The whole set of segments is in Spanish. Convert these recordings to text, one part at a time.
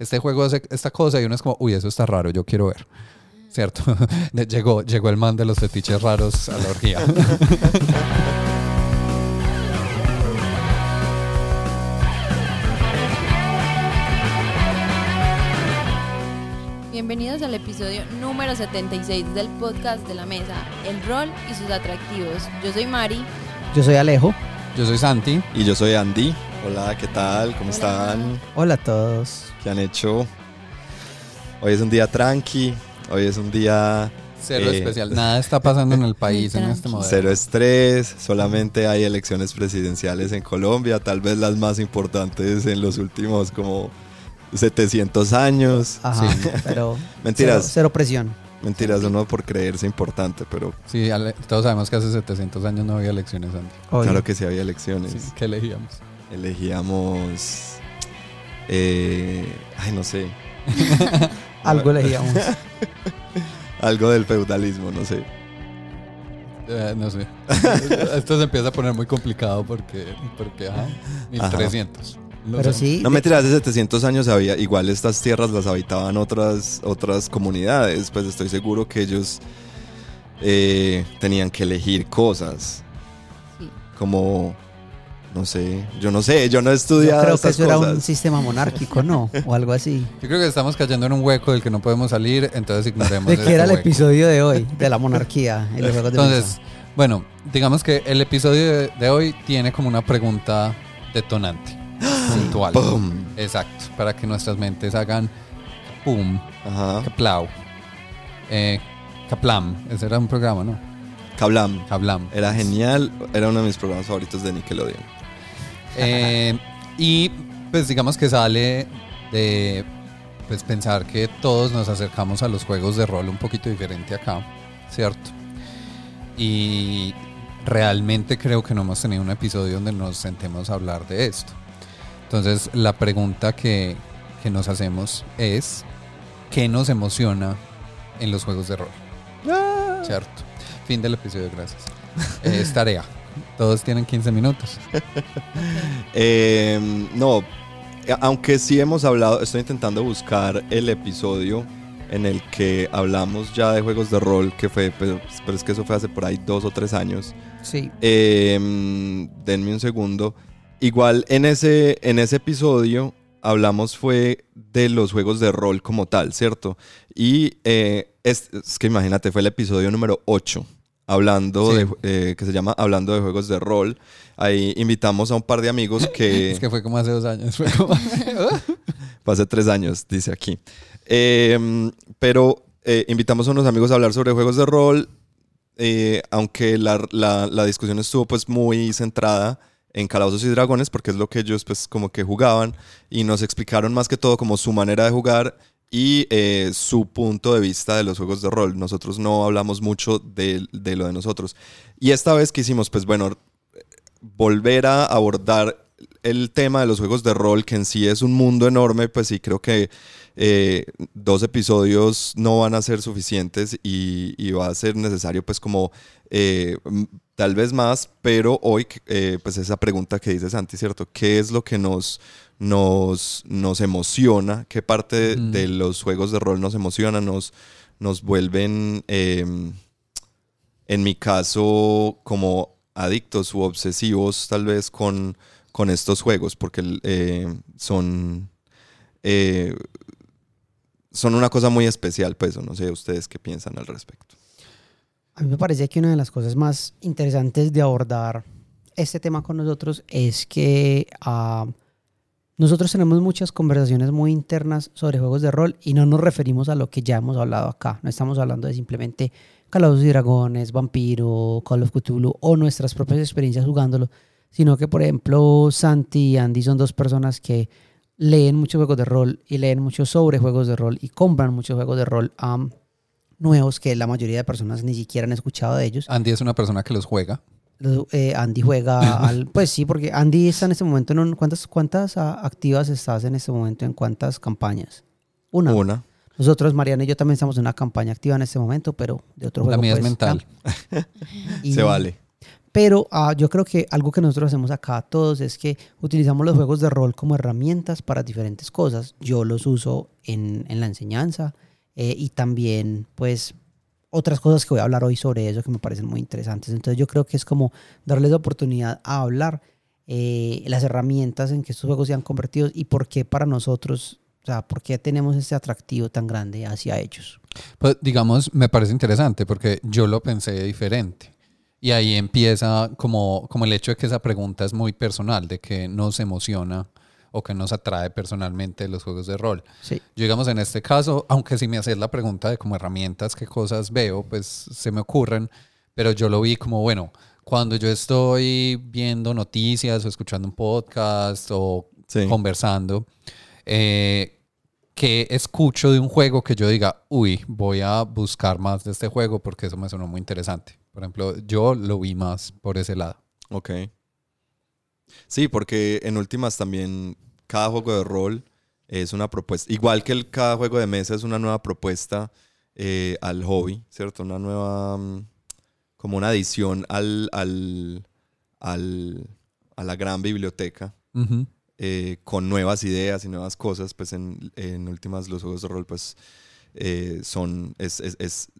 este juego hace esta cosa y uno es como, uy, eso está raro, yo quiero ver. ¿Cierto? llegó, llegó el man de los fetiches raros a la orgía. Bienvenidos al episodio número 76 del podcast de la mesa, el rol y sus atractivos. Yo soy Mari. Yo soy Alejo. Yo soy Santi. Y yo soy Andy. Hola, ¿qué tal? ¿Cómo están? Hola a todos. ¿Qué han hecho? Hoy es un día tranqui, hoy es un día... Cero eh, especial, nada está pasando en el país en este momento. Cero estrés, solamente hay elecciones presidenciales en Colombia, tal vez las más importantes en los últimos como 700 años. Ajá, sí. pero Mentiras. Cero, presión. Mentiras, uno por creerse importante, pero... Sí, todos sabemos que hace 700 años no había elecciones antes. Claro que sí había elecciones. Sí, ¿Qué elegíamos? Elegíamos... Eh, ay, no sé. Algo elegíamos. Algo del feudalismo, no sé. Eh, no sé. Esto se empieza a poner muy complicado porque, porque ajá, 1300. Pero sí. No me tiras hace 700 años había, igual estas tierras las habitaban otras, otras comunidades, pues estoy seguro que ellos eh, tenían que elegir cosas. Sí. Como, no sé, yo no sé, yo no he estudiado. Yo creo que eso era un sistema monárquico, ¿no? O algo así. Yo creo que estamos cayendo en un hueco del que no podemos salir, entonces ignoremos. ¿De qué era el episodio de hoy? De la monarquía. entonces, bueno, digamos que el episodio de hoy tiene como una pregunta detonante puntual. Exacto, para que nuestras mentes hagan pum, kaplau, eh, kaplam, ese era un programa, ¿no? Kablam. Kablam. Era genial, era uno de mis programas favoritos de Nickelodeon. Eh, y pues digamos que sale de pues pensar que todos nos acercamos a los juegos de rol un poquito diferente acá, ¿cierto? Y realmente creo que no hemos tenido un episodio donde nos sentemos a hablar de esto. Entonces la pregunta que, nos hacemos es, ¿qué nos emociona en los juegos de rol? Ah. Cierto. Fin del episodio, gracias. es tarea. Todos tienen 15 minutos. Em, no, aunque sí hemos hablado, estoy intentando buscar el episodio en el que hablamos ya de juegos de rol, que fue, pero, es que eso fue hace por ahí dos o tres años. Sí. Em, denme un segundo. Igual en ese, en ese episodio hablamos fue de los juegos de rol como tal, ¿cierto? Y eh, es, que imagínate, fue el episodio número 8, hablando de, eh, que se llama Hablando de Juegos de Rol. Ahí invitamos a un par de amigos que... es que fue como hace dos años. Fue, hace tres años, dice aquí. Em, pero eh, invitamos a unos amigos a hablar sobre juegos de rol, aunque la, la, la discusión estuvo pues muy centrada en Calabozos y Dragones porque es lo que ellos pues como que jugaban y nos explicaron más que todo como su manera de jugar y eh, su punto de vista de los juegos de rol. Nosotros no hablamos mucho de, de, lo de nosotros. Y esta vez quisimos pues bueno volver a abordar el tema de los juegos de rol que en sí es un mundo enorme pues sí creo que eh, dos episodios no van a ser suficientes y, y, va a ser necesario pues como eh, tal vez más, pero hoy, eh, pues esa pregunta que dice Santi, ¿cierto? ¿Qué es lo que nos, nos, nos emociona? ¿Qué parte de, los juegos de rol nos emociona? Nos, nos vuelven, em, en mi caso, como adictos u obsesivos tal vez con, con estos juegos, porque eh, son, eh, son una cosa muy especial, pues no sé ustedes qué piensan al respecto. A mí me parece que una de las cosas más interesantes de abordar este tema con nosotros es que ah, nosotros tenemos muchas conversaciones muy internas sobre juegos de rol y no nos referimos a lo que ya hemos hablado acá. No estamos hablando de simplemente Calabozos y Dragones, Vampiro, Call of Cthulhu o nuestras propias experiencias jugándolo, sino que, por ejemplo, Santi y Andy son dos personas que leen muchos juegos de rol y leen mucho sobre juegos de rol y compran muchos juegos de rol nuevos que la mayoría de personas ni siquiera han escuchado de ellos. Andy es una persona que los juega. Eh, Andy juega al, pues sí, porque Andy está en este momento en ¿cuántas, cuántas activas estás en este momento en cuántas campañas? Una. Una. Nosotros, Mariana y yo también estamos en una campaña activa en este momento, pero de otro juego. La mía es pues, mental. Se vale. Pero ah, yo creo que algo que nosotros hacemos acá todos es que utilizamos los juegos de rol como herramientas para diferentes cosas. Yo los uso en, en la enseñanza eh, y también pues otras cosas que voy a hablar hoy sobre eso que me parecen muy interesantes. Entonces yo creo que es como darles la oportunidad a hablar eh, las herramientas en que estos juegos se han convertido y por qué para nosotros, o sea, por qué tenemos ese atractivo tan grande hacia ellos. Pues digamos, me parece interesante porque yo lo pensé diferente. Y ahí empieza como, como el hecho de que esa pregunta es muy personal, de que nos emociona o que nos atrae personalmente los juegos de rol. Sí. Yo digamos en este caso, aunque si me haces la pregunta de como herramientas, qué cosas veo, pues se me ocurren, pero yo lo vi como, bueno, cuando yo estoy viendo noticias o escuchando un podcast o Sí. conversando, eh, que escucho de un juego que yo diga, uy, voy a buscar más de este juego porque eso me sonó muy interesante. Por ejemplo, yo lo vi más por ese lado. Ok. Sí, porque en últimas también cada juego de rol es una propuesta, igual que el, cada juego de mesa es una nueva propuesta eh, al hobby, ¿cierto? Una nueva, mm, como una adición al, al, al- a la gran biblioteca eh, con nuevas ideas y nuevas cosas, pues en, en últimas los juegos de rol pues eh, son, es- es-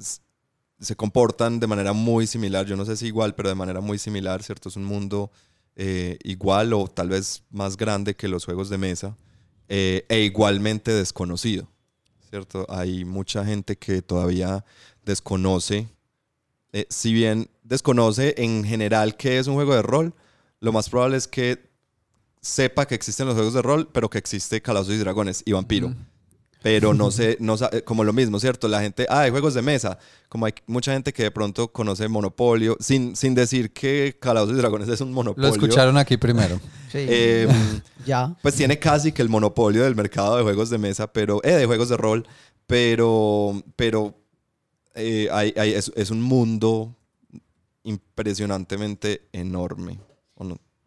se comportan de manera muy similar, yo no sé si igual, pero de manera muy similar, ¿cierto? Es un mundo eh, igual o tal vez más grande que los juegos de mesa eh, e igualmente desconocido, ¿cierto? Hay mucha gente que todavía desconoce, eh, si bien desconoce en general qué es un juego de rol, lo más probable es que sepa que existen los juegos de rol, pero que existe Calabozos y Dragones y Vampiro. Pero no sé, no eh, como lo mismo, ¿cierto? La gente, ah, hay juegos de mesa. Como hay mucha gente que de pronto conoce Monopolio, sin, sin decir que Calabozos y Dragones es un Lo monopolio. escucharon aquí primero. Sí. Eh, ya. pues tiene casi que el monopolio del mercado de juegos de mesa, pero eh, de juegos de rol, pero, pero eh, hay- hay- es, es un mundo impresionantemente enorme.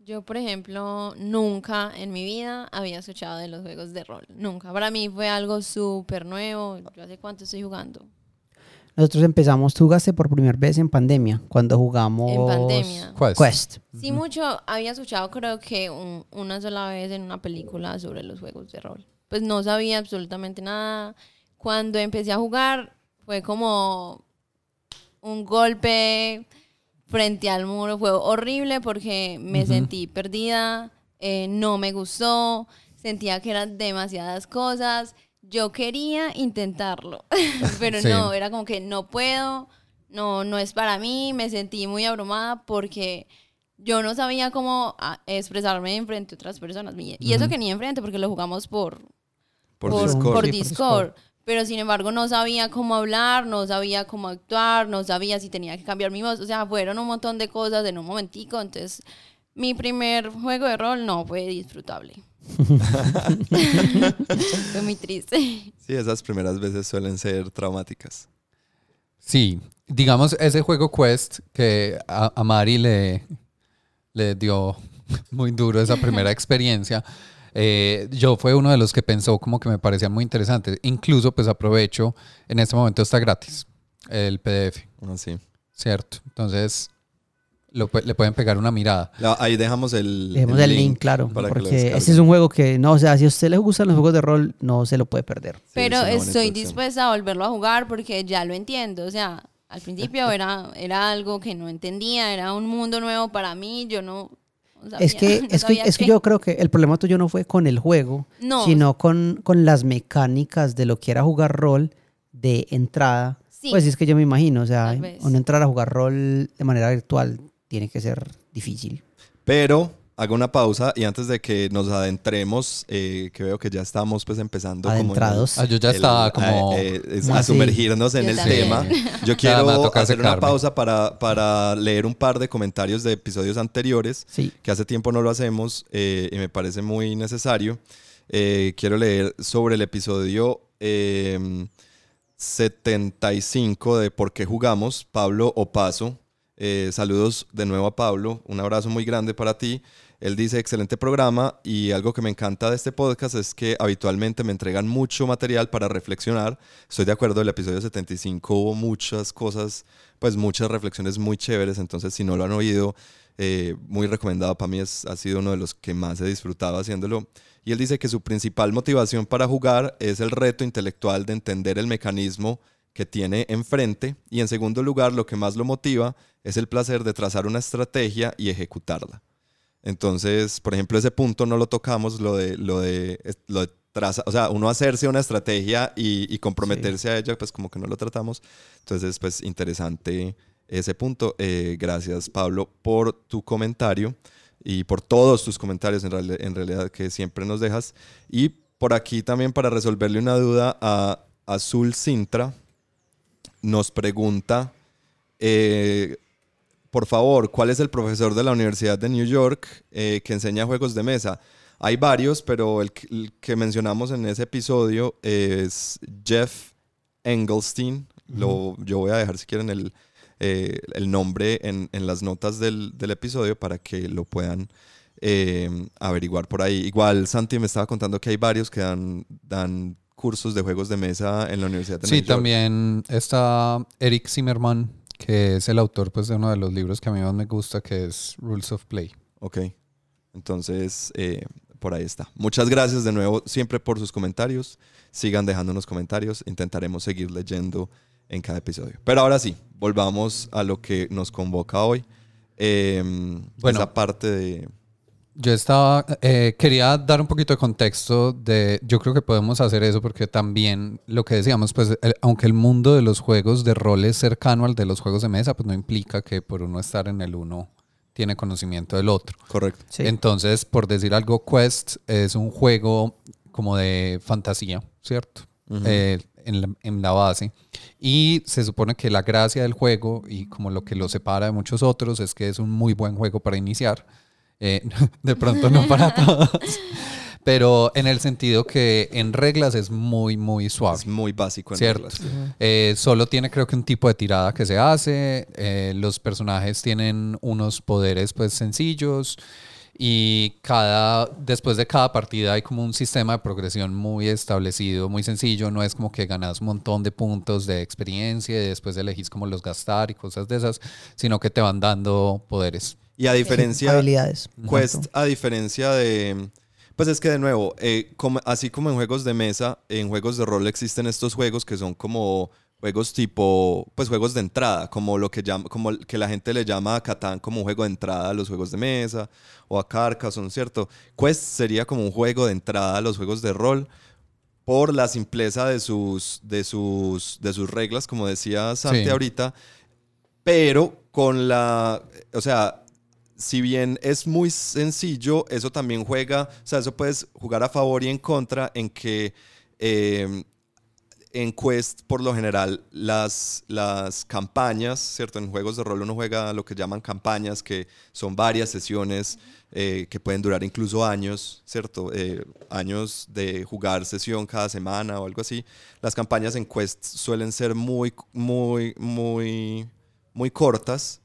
Yo, por ejemplo, nunca en mi vida había escuchado de los juegos de rol. Nunca. Para mí fue algo súper nuevo. ¿Yo hace cuánto estoy jugando? Nosotros empezamos, tú jugaste por primera vez en pandemia, cuando jugamos En pandemia. Quest. Quest. Sí, mucho había escuchado, creo que un- una sola vez en una película sobre los juegos de rol. Pues no sabía absolutamente nada. Cuando empecé a jugar, fue como un golpe frente al muro. Fue horrible porque me Ujú. sentí perdida, eh, no me gustó, sentía que eran demasiadas cosas. Yo quería intentarlo, pero Sí. no, era como que no puedo, no, no es para mí. Me sentí muy abrumada porque yo no sabía cómo ah, expresarme en frente a otras personas. Y eso Ujú. que ni enfrente, porque lo jugamos por, Por, por, Discord. por Sí, por Discord. Pero sin embargo no sabía cómo hablar, no sabía cómo actuar, no sabía si tenía que cambiar mi voz. O sea, fueron un montón de cosas en un momentico. Entonces, mi primer juego de rol no fue disfrutable. fue muy triste. Sí, esas primeras veces suelen ser traumáticas. Sí, digamos ese juego Quest que a, a Mari le, le dio muy duro esa primera experiencia. Eh, yo fue uno de los que pensó como que me parecía muy interesante. Incluso pues aprovecho, en este momento está gratis el PDF, Así. ¿cierto? Entonces lo le pueden pegar una mirada. La- ahí dejamos el, Dejemos el link, claro, para que lo porque este es un juego que, no, o sea, si a usted le gustan los juegos de rol, no se lo puede perder. Sí, Pero es estoy dispuesta a volverlo a jugar porque ya lo entiendo. O sea, al principio era, era algo que no entendía, era un mundo nuevo para mí. Yo no. No sabía- Es que, no es, que, es que yo creo que el problema tuyo no fue con el juego, No. sino con, con las mecánicas de lo que era jugar rol de entrada. Sí. Pues es que yo me imagino, o sea, uno entrar a jugar rol de manera virtual tiene que ser difícil. Pero hago una pausa y antes de que nos adentremos, eh, que veo que ya estamos pues empezando como en el- Adentrados. Ah, yo ya el- estaba como... eh, eh, es- Ah, a sumergirnos en Yo el también. tema. Yo quiero hacer una pausa para, para leer un par de comentarios de episodios anteriores Sí. que hace tiempo no lo hacemos eh, y me parece muy necesario. Eh, quiero leer sobre el episodio eh, 75 de ¿Por qué jugamos? Pablo Opaso. Eh, saludos de nuevo a Pablo. Un abrazo muy grande para ti. Él dice, excelente programa y algo que me encanta de este podcast es que habitualmente me entregan mucho material para reflexionar. Estoy de acuerdo, el episodio 75 hubo muchas cosas, pues muchas reflexiones muy chéveres, entonces si no lo han oído, eh, muy recomendado para mí, es, ha sido uno de los que más he disfrutado haciéndolo. Y él dice que su principal motivación para jugar es el reto intelectual de entender el mecanismo que tiene enfrente y en segundo lugar lo que más lo motiva es el placer de trazar una estrategia y ejecutarla. Entonces, por ejemplo, ese punto no lo tocamos, lo de, lo de, lo de traza, o sea, uno hacerse una estrategia y, y comprometerse a ella, pues como que no lo tratamos. Entonces, pues interesante ese punto. Eh, gracias, Pablo, por tu comentario y por todos tus comentarios en, reali- en realidad que siempre nos dejas. Y por aquí también para resolverle una duda a Azul Sintra, nos pregunta, eh, por favor, ¿cuál es el profesor de la Universidad de New York eh, que enseña juegos de mesa? Hay varios, pero el que, el que mencionamos en ese episodio es Jeff Engelstein. Lo, yo voy a dejar si quieren el, eh, el nombre en, en las notas del, del episodio para que lo puedan eh, averiguar por ahí. Igual Santi me estaba contando que hay varios que dan, dan cursos de juegos de mesa en la Universidad de Sí, New York. también está Eric Zimmerman, que es el autor pues, de uno de los libros que a mí más me gusta, que es Rules of Play. Ok. Entonces, eh, por ahí está. Muchas gracias de nuevo siempre por sus comentarios. Sigan dejándonos comentarios. Intentaremos seguir leyendo en cada episodio. Pero ahora sí, volvamos a lo que nos convoca hoy. Eh, Bueno. esa parte de... Yo estaba, eh, quería dar un poquito de contexto de, yo creo que podemos hacer eso porque también lo que decíamos, pues el- aunque el mundo de los juegos de rol es cercano al de los juegos de mesa, pues no implica que por uno estar en el uno tiene conocimiento del otro. Correcto. Sí. Entonces, por decir algo, Quest es un juego como de fantasía, ¿cierto? Eh, en, la, en la base. Y se supone que la gracia del juego y como lo que lo separa de muchos otros es que es un muy buen juego para iniciar. Eh, de pronto no para todos. Pero en el sentido que en reglas es muy, muy suave. Es muy básico en Cierto. reglas. Eh, solo tiene creo que un tipo de tirada que se hace. eh, los personajes tienen unos poderes pues sencillos. Y cada, después de cada partida hay como un sistema de progresión muy establecido, muy sencillo. No es como que ganas un montón de puntos de experiencia y después elegís cómo los gastar y cosas de esas, sino que te van dando poderes. Y a diferencia... Habilidades. Quest, Exacto. a diferencia de... Pues es que de nuevo, eh, como- así como en juegos de mesa, en juegos de rol existen estos juegos que son como juegos tipo, pues juegos de entrada, como lo que llama, como que la gente le llama a Catán como un juego de entrada a los juegos de mesa o a Carcassonne, ¿cierto? Quest sería como un juego de entrada a los juegos de rol por la simpleza de sus, de sus, de sus reglas, como decía Santi Sí. ahorita, pero con la, o sea, si bien es muy sencillo, eso también juega, o sea, eso puedes jugar a favor y en contra en que eh, en Quest, por lo general, las, las campañas, ¿cierto? En juegos de rol uno juega lo que llaman campañas, que son varias sesiones eh, que pueden durar incluso años, ¿cierto? Eh, años de jugar sesión cada semana o algo así. Las campañas en Quest suelen ser muy, muy, muy, muy cortas.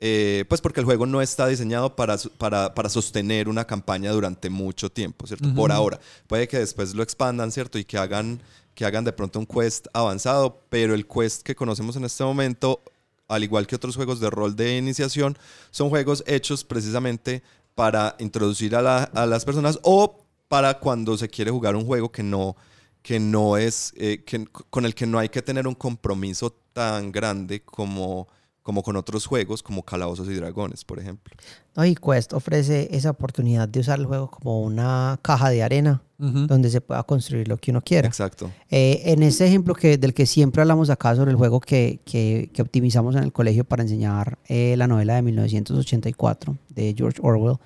Eh, pues porque el juego no está diseñado para, para, para sostener una campaña durante mucho tiempo, ¿cierto? Por ahora. Puede que después lo expandan, ¿cierto? Y que hagan, que hagan de pronto un quest avanzado, pero el quest que conocemos en este momento, al igual que otros juegos de rol de iniciación, son juegos hechos precisamente para introducir a, la- a las personas o para cuando se quiere jugar un juego que no, que no es, eh, que, con el que no hay que tener un compromiso tan grande como, como con otros juegos, como Calabozos y Dragones, por ejemplo. No, y Quest ofrece esa oportunidad de usar el juego como una caja de arena donde se pueda construir lo que uno quiera. Exacto. Eh, en ese ejemplo que, del que siempre hablamos acá sobre el juego que, que- que optimizamos en el colegio para enseñar eh, la novela de 1984 de George Orwell,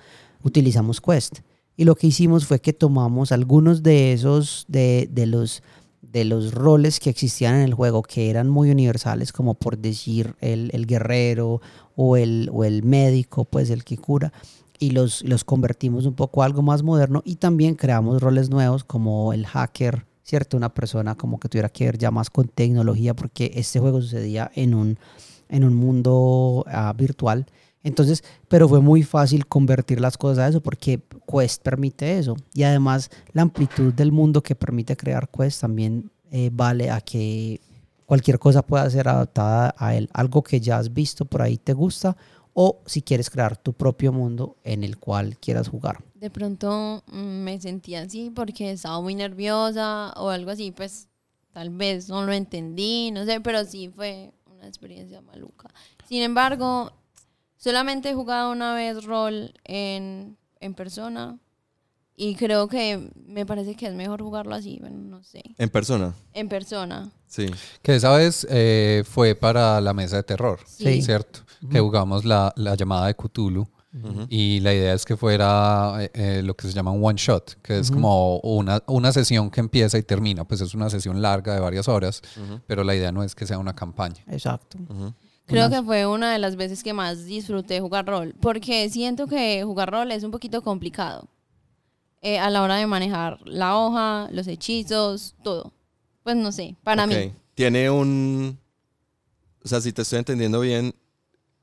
utilizamos Quest. Y lo que hicimos fue que tomamos algunos de esos, de, de los, de los roles que existían en el juego, que eran muy universales, como por decir el, el guerrero o el, o el médico, pues el que cura, y los, los convertimos un poco a algo más moderno y también creamos roles nuevos como el hacker, ¿cierto? Una persona como que tuviera que ver ya más con tecnología porque este juego sucedía en un, en un mundo ah, virtual. Entonces, pero fue muy fácil convertir las cosas a eso porque Quest permite eso. Y además la amplitud del mundo que permite crear Quest también eh, vale a que cualquier cosa pueda ser adaptada a él. Algo que ya has visto por ahí te gusta o si quieres crear tu propio mundo en el cual quieras jugar. De pronto mm, me sentía así porque estaba muy nerviosa o algo así, pues tal vez no lo entendí, no sé, pero sí fue una experiencia maluca. Sin embargo, solamente he jugado una vez rol en, en persona y creo que me parece que es mejor jugarlo así, bueno, no sé, En persona, en persona. sí. Que esa vez eh, fue para la mesa de terror, Sí. ¿cierto? Que jugamos la, la llamada de Cthulhu. Y la idea es que fuera eh, eh, lo que se llama un one shot, que es como una, una sesión que empieza y termina. Pues es una sesión larga de varias horas, pero la idea no es que sea una campaña. Exacto. Creo que fue una de las veces que más disfruté jugar rol, porque siento que jugar rol es un poquito complicado eh, a la hora de manejar la hoja, los hechizos, todo. Pues no sé, para Ok. mí. Tiene un... O sea, si te estoy entendiendo bien,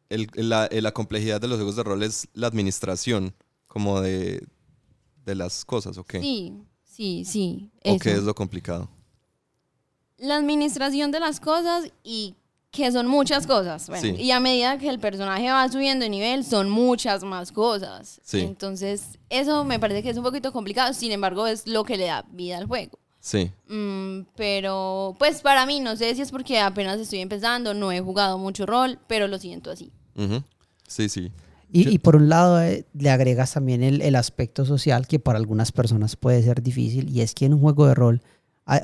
el- la, eh, la complejidad de los juegos de rol es la administración como de, de las cosas, ¿ok? Sí, sí, sí. ¿O qué es lo complicado? La administración de las cosas y que son muchas cosas. Bueno, Sí. Y a medida que el personaje va subiendo de nivel, son muchas más cosas. Sí. Entonces, eso me parece que es un poquito complicado. Sin embargo, es lo que le da vida al juego. Sí. Mm, pero, pues para mí, no sé si es porque apenas estoy empezando, no he jugado mucho rol, pero lo siento así. Sí, sí. Y, y por un lado eh, le agregas también el, el aspecto social que para algunas personas puede ser difícil y es que en un juego de rol,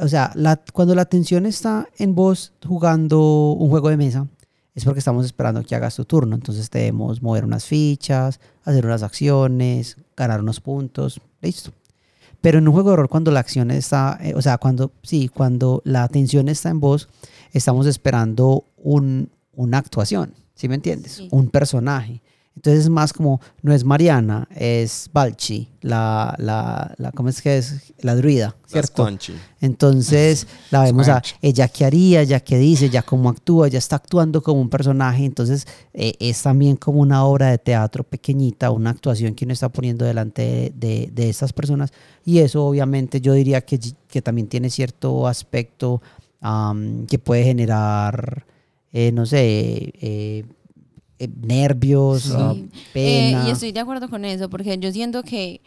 o sea, la- cuando la atención está en vos jugando un juego de mesa, es porque estamos esperando que hagas tu turno. Entonces debemos mover unas fichas, hacer unas acciones, ganar unos puntos, listo. Pero en un juego de rol, cuando la acción está, eh, o sea, cuando, sí, cuando la atención está en vos, estamos esperando un, una actuación, ¿sí me entiendes? Sí. Un personaje. Entonces es más como, no es Mariana, es Balchi, la, la, la ¿cómo es que es? La druida, ¿cierto? Conchi. Entonces la vemos a ella qué haría, ella qué dice, ella cómo actúa, ella está actuando como un personaje, entonces eh, es también como una obra de teatro pequeñita, una actuación que uno está poniendo delante de, de, de estas personas y eso obviamente yo diría que, que también tiene cierto aspecto que puede generar, eh, no sé, eh, eh, nervios, Sí. ah, Eh, pena. y estoy de acuerdo con eso, porque yo siento que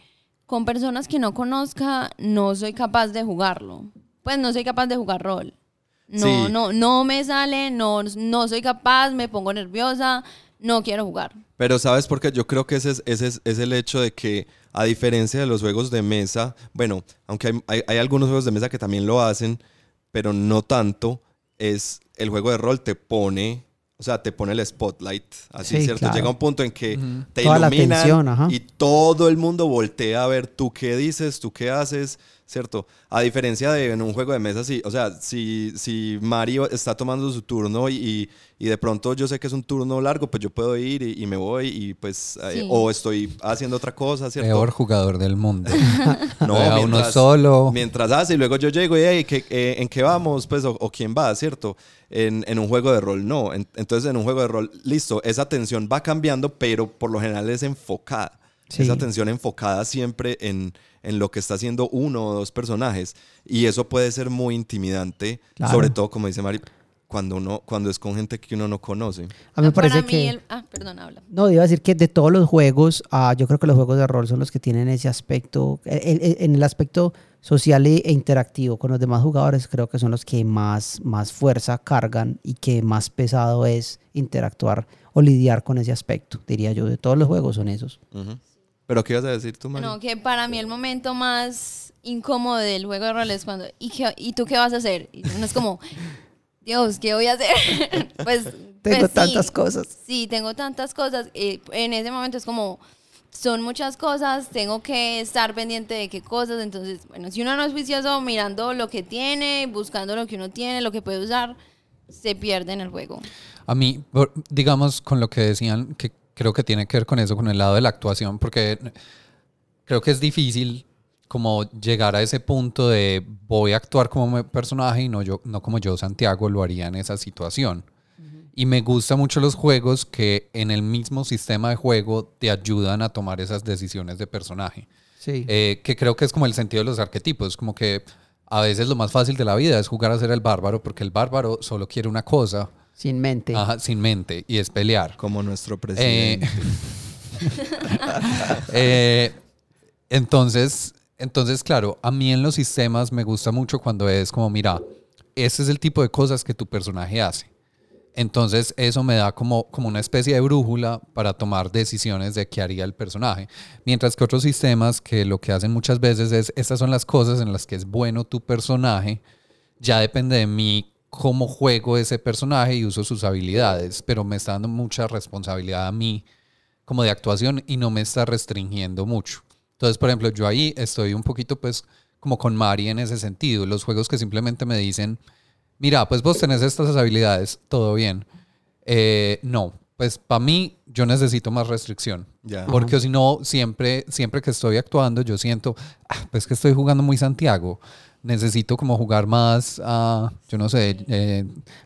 con personas que no conozca, no soy capaz de jugarlo. Pues no soy capaz de jugar rol. No, Sí. no, no me sale, no, no soy capaz, me pongo nerviosa, no quiero jugar. Pero ¿sabes por qué? Yo creo que ese es, ese es, es el hecho de que, a diferencia de los juegos de mesa, bueno, aunque hay, hay- hay algunos juegos de mesa que también lo hacen, pero no tanto, es el juego de rol te pone, o sea, te pone el spotlight, así, Sí, ¿cierto? claro. Llega un punto en que te Toda la iluminan atención, ajá. y todo el mundo voltea a ver tú qué dices, tú qué haces, ¿cierto? A diferencia de en un juego de mesa, sí, o sea, si, si Mario está tomando su turno y, y- y de pronto yo sé que es un turno largo, pues yo puedo ir y, y me voy y pues, eh, o estoy haciendo otra cosa, ¿cierto? Peor jugador del mundo. No, Deja uno mientras- solo. Mientras hace y luego yo llego y, hey, ¿qué- eh, ¿en qué vamos? Pues, o, o quién va, ¿cierto? En, en un juego de rol, no. En- entonces, en un juego de rol, listo, esa atención va cambiando, pero por lo general es enfocada. Sí. Esa atención enfocada siempre en, en lo que está haciendo uno o dos personajes. Y eso puede ser muy intimidante, Claro. sobre todo, como dice Mari, cuando, uno, cuando es con gente que uno no conoce. A mí me Para parece mí que... el- ah, perdón, habla. No, iba a decir que de todos los juegos, ah, yo creo que los juegos de rol son los que tienen ese aspecto, el- el- en el aspecto social e interactivo con los demás jugadores, creo que son los que más, más fuerza cargan y que más pesado es interactuar o lidiar con ese aspecto, diría yo. De todos los juegos son esos. Ujú. ¿Pero qué ibas a decir tú, Mari? No, que para mí el momento más incómodo del juego de rol es cuando, ¿y, qué- ¿y tú qué vas a hacer? Y uno es como, Dios, ¿qué voy a hacer? pues, Tengo pues sí. tantas cosas. Sí, tengo tantas cosas. eh, en ese momento es como, son muchas cosas, tengo que estar pendiente de qué cosas. Entonces, bueno, si uno no es juicioso mirando lo que tiene, buscando lo que uno tiene, lo que puede usar, se pierde en el juego. A mí, digamos, con lo que decían, que creo que tiene que ver con eso, con el lado de la actuación, porque creo que es difícil como llegar a ese punto de voy a actuar como mi personaje y no, yo, no como yo, Santiago, lo haría en esa situación. Y me gustan mucho los juegos que en el mismo sistema de juego te ayudan a tomar esas decisiones de personaje. Sí. Eh, que creo que es como el sentido de los arquetipos, como que a veces lo más fácil de la vida es jugar a ser el bárbaro, porque el bárbaro solo quiere una cosa, Sin mente. ajá, sin mente, y es pelear. Como nuestro presidente. Eh, entonces, entonces, claro, a mí en los sistemas me gusta mucho cuando es como, mira, ese es el tipo de cosas que tu personaje hace. Entonces, eso me da como, como una especie de brújula para tomar decisiones de qué haría el personaje. Mientras que otros sistemas que lo que hacen muchas veces es, estas son las cosas en las que es bueno tu personaje, ya depende de mí cómo juego ese personaje y uso sus habilidades, pero me está dando mucha responsabilidad a mí como de actuación y no me está restringiendo mucho. Entonces, por ejemplo, yo ahí estoy un poquito pues como con Mari en ese sentido. Los juegos que simplemente me dicen, mira, pues vos tenés estas habilidades, todo bien. Eh, no, pues para mí yo necesito más restricción. Ya. Porque si no, siempre, siempre que estoy actuando, yo siento, "Ah, pues que estoy jugando muy Santiago. Necesito como jugar más a, yo no sé, eh,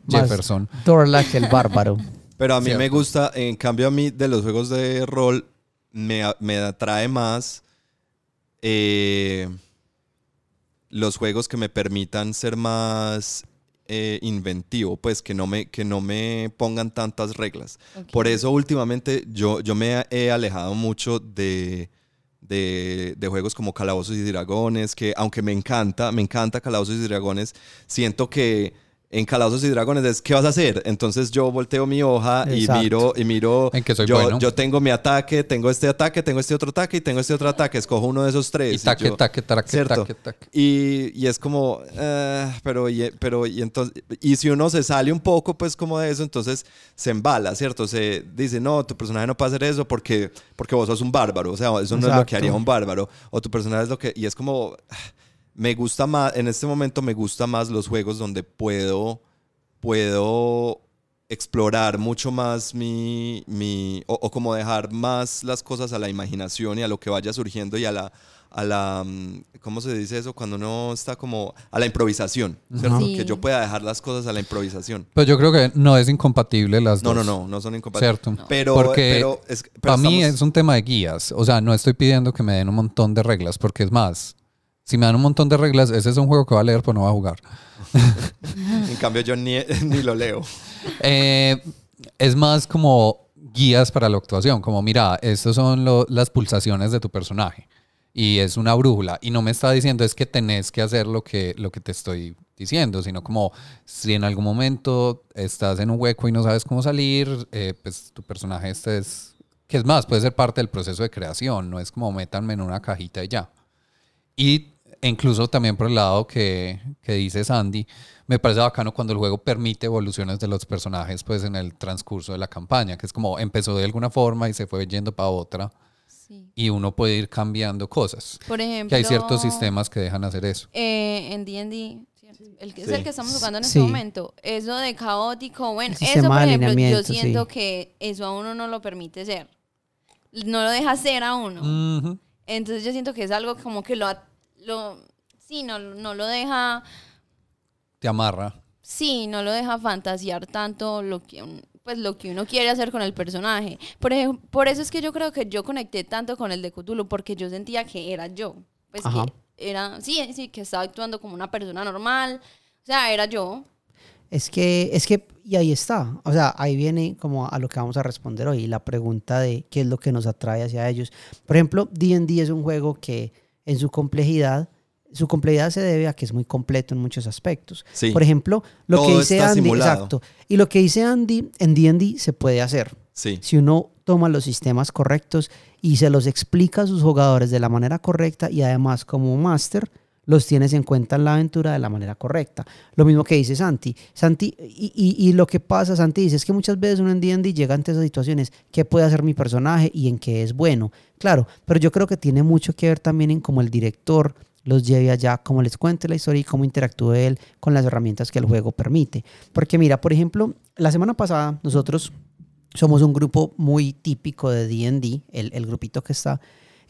Jefferson. Dorlax el bárbaro. Pero a mí me gusta, en cambio a mí de los juegos de rol me, me atrae más eh, los juegos que me permitan ser más eh, inventivo, pues que no me, que no me pongan tantas reglas. Por eso últimamente yo, yo me he alejado mucho de, de, de juegos como Calabozos y Dragones, que aunque me encanta, me encanta Calabozos y Dragones, siento que en Calabozos y Dragones es ¿qué vas a hacer? Entonces yo volteo mi hoja y Exacto. miro, y miro, En que soy yo, bueno. yo tengo mi ataque, tengo este ataque, tengo este otro ataque y tengo este otro ataque, escojo uno de esos tres. Y taque, yo- taque, taque, ¿cierto? taque, taque. y, y es como, eh, pero, y, pero y, entonces, y si uno se sale un poco, pues como de eso, entonces se embala, ¿cierto? Se dice, no, tu personaje no puede hacer eso porque, porque vos sos un bárbaro, o sea, eso no es lo que Exacto. haría un bárbaro, o tu personaje es lo que, y es como, ah, me gusta más, en este momento me gusta más los juegos donde puedo, puedo explorar mucho más mi, mi o, o como dejar más las cosas a la imaginación y a lo que vaya surgiendo y a la, a la, mm, ¿cómo se dice eso? Cuando uno está como a la improvisación, ¿cierto? Sí. Que yo pueda dejar las cosas a la improvisación. Pues yo creo que no es incompatible las No, dos. no, no, no son incompatibles. Cierto. Pero, Porque pero, es, pero Para mí es un tema de guías. O sea, no estoy pidiendo que me den un montón de reglas, porque es más, si me dan un montón de reglas, ese es un juego que va a leer, pero no va a jugar. en cambio yo ni, ni lo leo. Eh, es más como guías para la actuación, como mira, estas son lo- las pulsaciones de tu personaje. Y es una brújula. Y no me está diciendo es que tenés que hacer lo que, lo que te estoy diciendo, sino como si en algún momento estás en un hueco y no sabes cómo salir, eh, pues tu personaje este es... Que es más, puede ser parte del proceso de creación, no es como métanme en una cajita y ya. Y incluso también por el lado que, que dice Sandy, me parece bacano cuando el juego permite evoluciones de los personajes pues en el transcurso de la campaña, que es como empezó de alguna forma y se fue yendo para otra Sí. y uno puede ir cambiando cosas. Por ejemplo, Que hay ciertos sistemas que dejan hacer eso. eh, en D&D, el que es Sí. el que estamos jugando en Sí. este momento, eso de caótico, bueno, El eso por ejemplo, yo siento sí. que eso a uno no lo permite ser. No lo deja ser a uno. Ujú. Entonces yo siento que es algo como que lo, lo sí, no, no lo deja, Te amarra. sí, no lo deja fantasear tanto lo que un- pues lo que uno quiere hacer con el personaje. Por ejemplo, por eso es que yo creo que yo conecté tanto con el de Cthulhu porque yo sentía que era yo. Pues Ajá. que era, sí, sí, que estaba actuando como una persona normal. O sea, era yo. Es que, es que, y ahí está. O sea, ahí viene como a lo que vamos a responder hoy, la pregunta de qué es lo que nos atrae hacia ellos. Por ejemplo, D&D es un juego que en su complejidad, su complejidad se debe a que es muy completo en muchos aspectos. Sí. Por ejemplo, lo que dice Andy, simulado. exacto. Y lo que dice Andy en D&D se puede hacer. Sí. Si uno toma los sistemas correctos y se los explica a sus jugadores de la manera correcta y además como máster los tienes en cuenta en la aventura de la manera correcta. Lo mismo que dice Santi. Santi y, lo que pasa, Santi dice, es que muchas veces uno en D&D llega ante esas situaciones, ¿qué puede hacer mi personaje y en qué es bueno? Claro, pero yo creo que tiene mucho que ver también en cómo el director los lleve allá, cómo les cuente la historia y cómo interactúe él con las herramientas que el juego permite. Porque mira, por ejemplo, la semana pasada nosotros somos un grupo muy típico de D&D, el, el grupito que está,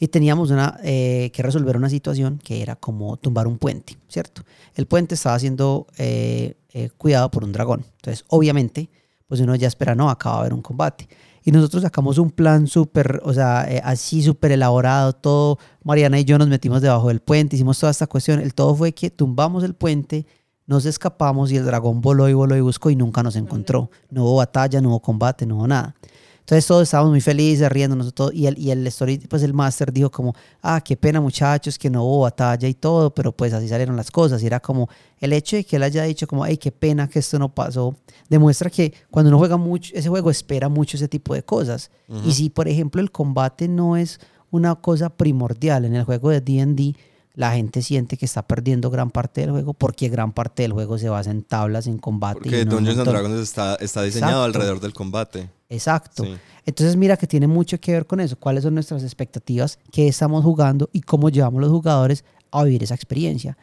y teníamos una, eh, que resolver una situación que era como tumbar un puente, ¿cierto? El puente estaba siendo eh, eh, cuidado por un dragón. Entonces, obviamente, pues uno ya espera, no, acá va a haber un combate. Y nosotros sacamos un plan súper, o sea, eh, así súper elaborado, todo. Mariana y yo nos metimos debajo del puente, hicimos toda esta cuestión. El todo fue que tumbamos el puente, nos escapamos y el dragón voló y voló y buscó y nunca nos encontró. No hubo batalla, no hubo combate, no hubo nada. Entonces todos estábamos muy felices, riéndonos todo. Y el, y el story, pues el máster dijo como, ah, qué pena muchachos, que no hubo batalla y todo, pero pues así salieron las cosas. Y era como, el hecho de que él haya dicho como, ay, qué pena que esto no pasó, demuestra que cuando uno juega mucho, ese juego espera mucho ese tipo de cosas. Y si, por ejemplo, el combate no es una cosa primordial en el juego de D&D, la gente siente que está perdiendo gran parte del juego porque gran parte del juego se basa en tablas, en combate. Porque y no Dungeons and. Dragons está, está diseñado Exacto. alrededor del combate. Exacto. Sí. Entonces mira que tiene mucho que ver con eso. ¿Cuáles son nuestras expectativas? ¿Qué estamos jugando? Y cómo llevamos los jugadores a vivir esa experiencia.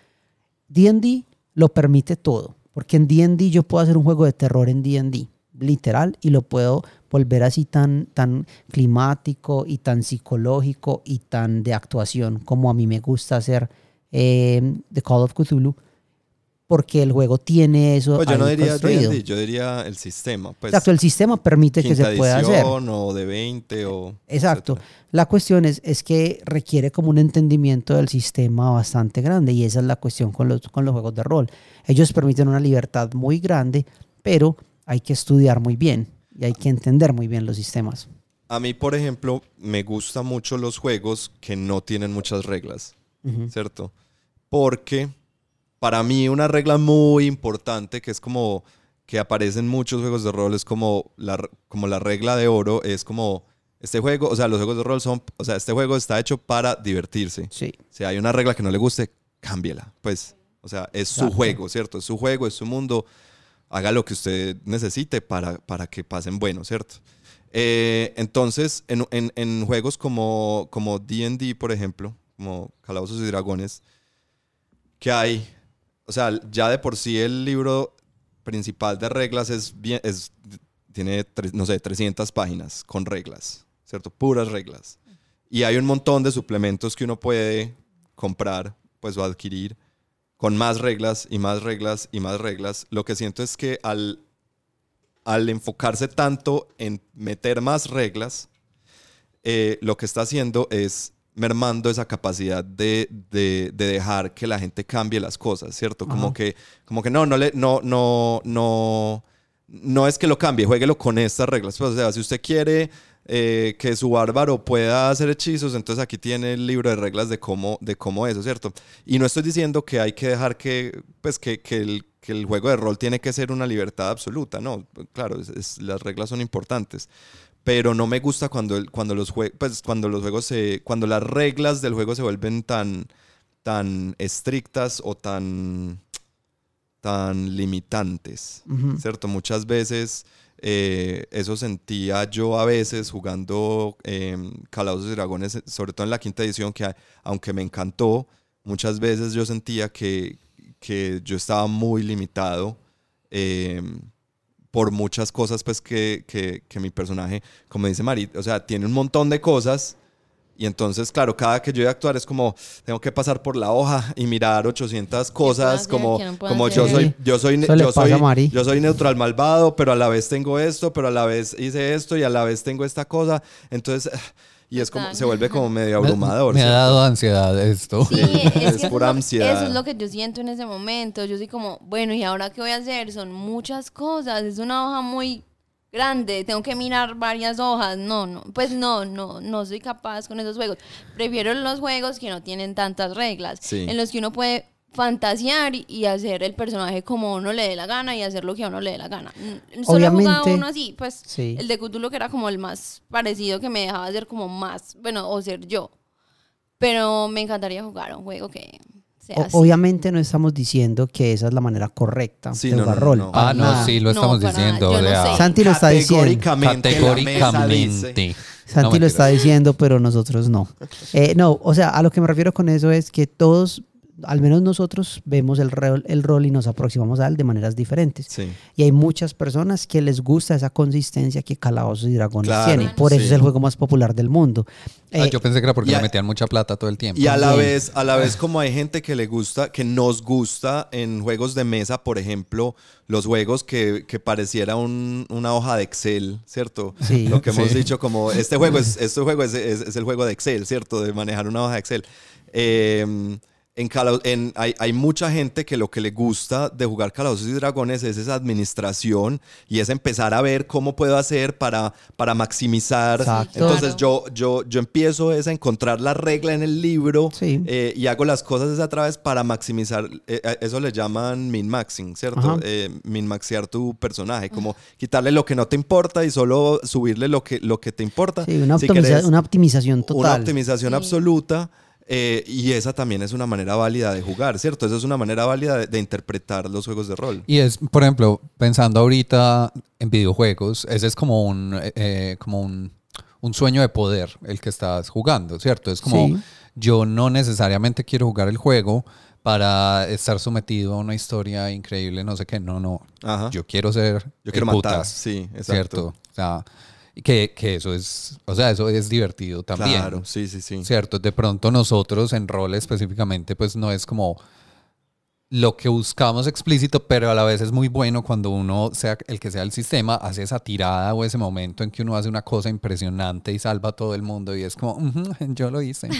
D&D lo permite todo. Porque en D&D yo puedo hacer un juego de terror en D&D. Literal. Y lo puedo volver así tan, tan climático y tan psicológico y tan de actuación como a mí me gusta hacer eh, The Call of Cthulhu. Porque el juego tiene eso Pues yo no diría. D&D, yo diría el sistema. Pues, Exacto, el sistema permite que se pueda hacer. o de 20 o... Exacto. etcétera. La cuestión es, es que requiere como un entendimiento del sistema bastante grande y esa es la cuestión con los, con los juegos de rol. Ellos permiten una libertad muy grande, pero hay que estudiar muy bien y hay que entender muy bien los sistemas. A mí, por ejemplo, me gustan mucho los juegos que no tienen muchas reglas, ¿cierto? Porque para mí una regla muy importante que es como que aparece en muchos juegos de rol es como la, como la regla de oro, es como este juego, o sea, los juegos de rol son, o sea, este juego está hecho para divertirse. Sí. Si hay una regla que no le guste, cámbiela. Pues, o sea, es su juego, ¿cierto? Es su juego, es su mundo. Haga lo que usted necesite para, para que pasen bueno, ¿cierto? Eh, entonces, en, en- juegos como como D&D, por ejemplo, como Calabozos y Dragones, que hay, o sea, ya de por sí el libro principal de reglas es tiene, no sé, 300 páginas con reglas, ¿cierto? Puras reglas. Y hay un montón de suplementos que uno puede comprar, pues, o adquirir con más reglas y más reglas y más reglas. Lo que siento es que al, al enfocarse tanto en meter más reglas, eh, lo que está haciendo es mermando esa capacidad de, de- de dejar que la gente cambie las cosas, ¿cierto? Como Ajá. que, como que no, no le, no, no, no, no es que lo cambie, jueguelo con estas reglas. Pues, o sea, si usted quiere eh, que su bárbaro pueda hacer hechizos, entonces aquí tiene el libro de reglas de cómo, de cómo eso, ¿cierto? Y no estoy diciendo que hay que dejar que, pues, que, que el, que el juego de rol tiene que ser una libertad absoluta, no, claro, es- es- las reglas son importantes. Pero no me gusta cuando, el- cuando, los, jue- pues, cuando los juegos se. cuando las reglas del juego se vuelven tan, tan estrictas o tan. tan limitantes. Ujú. ¿cierto? Muchas veces eh, eso sentía yo a veces jugando eh, Calabozos y Dragones, sobre todo en la quinta edición, que aunque me encantó, muchas veces yo sentía que, que yo estaba muy limitado eh, por muchas cosas pues que, que, que mi personaje, como dice Mari, o sea, tiene un montón de cosas. Y entonces, claro, cada que yo voy a actuar es como, tengo que pasar por la hoja y mirar 800 cosas, hacer? como, ¿Qué no puedo como hacer? yo soy, yo soy, yo soy, yo soy neutral malvado, pero a la vez tengo esto, pero a la vez hice esto y a la vez tengo esta cosa. Entonces, y es como, se vuelve como medio Me- abrumador. Me, ha dado ansiedad esto. Sí, Es es, pura ansiedad. Eso es lo que yo siento en ese momento. Yo soy como, bueno, ¿y ahora qué voy a hacer? Son muchas cosas. Es una hoja muy grande. Tengo que mirar varias hojas. No, no. Pues no, no, no soy capaz con esos juegos. Prefiero los juegos que no tienen tantas reglas. Sí. En los que uno puede fantasear y- hacer el personaje como a uno le dé la gana y hacer lo que a uno le dé la gana. Mm, Solo he jugado Obviamente- uno así, pues Sí. el de Cthulhu que era como el más parecido que me dejaba ser como más, bueno, o ser yo. Pero me encantaría jugar un juego que sea O- así. obviamente no estamos diciendo que esa es la manera correcta Sí, de no, jugar no, rol. no. Ah, no, nada. sí, lo estamos diciendo. yo o no sea, sé. Santi lo está diciendo. Categóricamente. Santi No, lo está diciendo, pero nosotros no. Eh, no, o sea, a lo que me refiero con eso es que todos al menos nosotros vemos el rol, el rol y nos aproximamos a él de maneras diferentes. Sí. Y hay muchas personas que les gusta esa consistencia que Calabozos y Dragones Claro, tiene. Por eso sí. es el juego más popular del mundo. Ah, Eh, yo pensé que era porque le metían mucha plata todo el tiempo. Y a la vez, a la vez como hay gente que le gusta, que nos gusta en juegos de mesa, por ejemplo, los juegos que, que pareciera un- una hoja de Excel, ¿cierto? Sí. Lo que hemos Sí. dicho como, este juego, es, este juego es, es- es el juego de Excel, ¿cierto? De manejar una hoja de Excel. Eh, en Call of- en- hay, hay mucha gente que lo que le gusta de jugar Calabozos y Dragones es esa administración y es empezar a ver cómo puedo hacer para, para maximizar. Exacto. Entonces Claro. yo, yo, yo empiezo es a encontrar la regla en el libro Sí. eh, y hago las cosas esa otra vez para maximizar. eh, a- eso le llaman min-maxing, ¿cierto? Eh, min-maxear tu personaje, como quitarle lo que no te importa y solo subirle lo que, lo que te importa. sí, una, Si optimiza- querés, una optimización una total. optimización Sí. absoluta. Eh, y esa también es una manera válida de jugar, ¿cierto? Esa es una manera válida de, de interpretar los juegos de rol. Y es, por ejemplo, pensando ahorita en videojuegos, ese es como un, eh, eh, como un, un sueño de poder el que estás jugando, ¿cierto? Es como, Sí. yo no necesariamente quiero jugar el juego para estar sometido a una historia increíble, no sé qué, no, no. Ajá. Yo quiero ser Yo el quiero matar, putas, sí, exacto. ¿cierto? O sea, que, que eso es, o sea, eso es divertido también. Claro, sí, sí, sí. Cierto, de pronto nosotros en rol específicamente, pues no es como lo que buscamos explícito, pero a la vez es muy bueno cuando uno, sea el que sea el sistema, hace esa tirada o ese momento en que uno hace una cosa impresionante y salva a todo el mundo y es como, "Ujú, yo lo hice.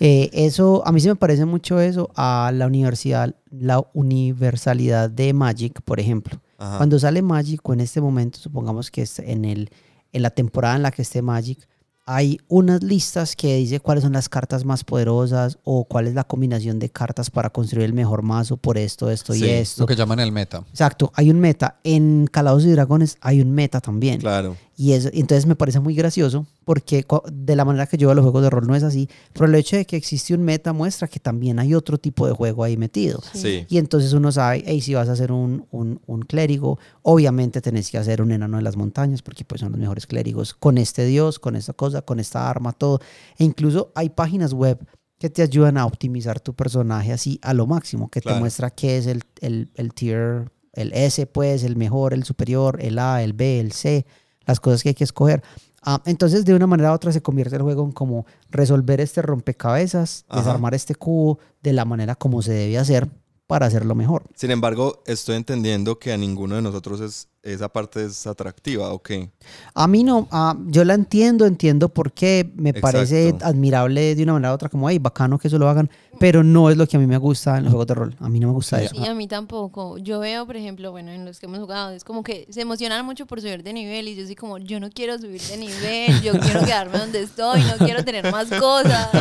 Eh, eso, a mí se me parece mucho eso a la universidad, la universalidad de Magic, por ejemplo. Ajá. Cuando sale Magic o en este momento, supongamos que es en, el, en la temporada en la que esté Magic, hay unas listas que dice cuáles son las cartas más poderosas o cuál es la combinación de cartas para construir el mejor mazo por esto, esto Sí, y esto. Lo que llaman el meta. Exacto, hay un meta. En Calabozos y Dragones hay un meta también. Claro. Y eso, entonces me parece muy gracioso porque de la manera que yo veo los juegos de rol no es así, pero el hecho de que existe un meta muestra que también hay otro tipo de juego ahí metido. Sí. Y entonces uno sabe, hey, si vas a hacer un, un, un clérigo, obviamente tenés que hacer un enano de las montañas porque pues son los mejores clérigos, con este dios, con esta cosa, con esta arma, todo. E incluso hay páginas web que te ayudan a optimizar tu personaje así a lo máximo, que Claro. te muestra qué es el, el, el tier, el S pues, el mejor, el superior, el A, el B, el C, las cosas que hay que escoger. Ah, entonces, de una manera u otra se convierte el juego en como resolver este rompecabezas, Ajá. desarmar este cubo de la manera como se debe hacer para hacerlo mejor. Sin embargo, estoy entendiendo que a ninguno de nosotros es, esa parte es atractiva, ¿o qué? A mí no, ah, yo la entiendo, entiendo por qué, me parece admirable de una manera u otra, como, hey, bacano que eso lo hagan, pero no es lo que a mí me gusta en los juegos de rol. A mí no me gusta eso. Sí, a mí tampoco. Yo veo, por ejemplo, bueno, en los que hemos jugado, es como que se emocionan mucho por subir de nivel y yo soy como, yo no quiero subir de nivel, yo quiero quedarme donde estoy, no quiero tener más cosas.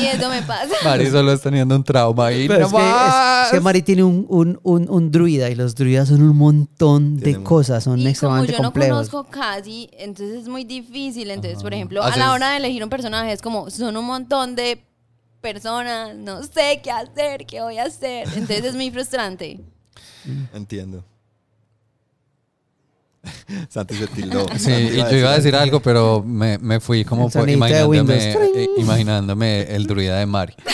Y eso me pasa. Mari solo está teniendo un trauma ahí. Pero no es, que, es- más. es que Mari tiene un, un, un, un druida y los druidas son un montón de cosas, son Y como extremadamente yo no complejos. conozco casi, entonces es muy difícil. Entonces, Ajá. por ejemplo, a la hora de elegir un personaje es como, son un montón de personas, no sé qué hacer, qué voy a hacer. Entonces es muy frustrante. Entiendo. Santi se tildó. Sí, Santi y yo iba a decir algo, pero me, me fui como El por- sonidito de imaginándome, Windows. eh, imaginándome el druida de Mari.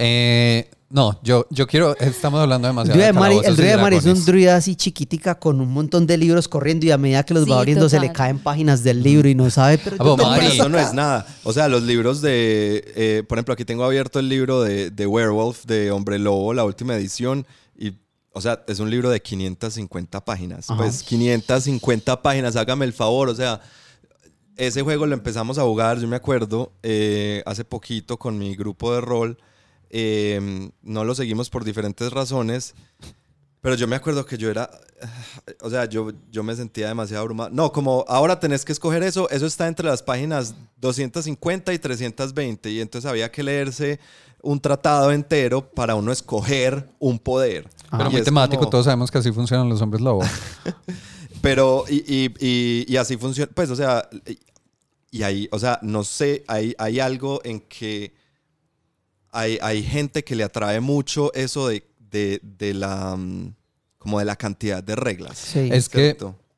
Eh, no, yo, yo quiero, estamos hablando demasiado druida de Mari, el druida de Mari es un druida así chiquitica con un montón de libros corriendo y a medida que los Sí, va abriendo se le caen páginas del libro y no sabe, pero Ah, yo pues, pero eso no es nada. O sea, los libros de, eh, por ejemplo, aquí tengo abierto el libro de, de Werewolf de Hombre Lobo, la última edición, y, o sea, es un libro de 550 páginas. Ajá. Pues 550 páginas, hágame el favor, o sea, ese juego lo empezamos a jugar, yo me acuerdo, eh, hace poquito con mi grupo de rol. Eh, no lo seguimos por diferentes razones. Pero yo me acuerdo que yo era, o sea, yo, yo me sentía demasiado abrumado. No, como ahora tenés que escoger eso, eso está entre las páginas 250 y 320 y entonces había que leerse un tratado entero para uno escoger un poder. Pero Y muy temático, como- todos sabemos que así funcionan los hombres lobo. Pero, y, y, y, y así funciona, pues, o sea, y, y ahí, o sea, no sé, hay, hay algo en que hay, hay gente que le atrae mucho eso de, de, de la, mm, como de la cantidad de reglas. Sí. Es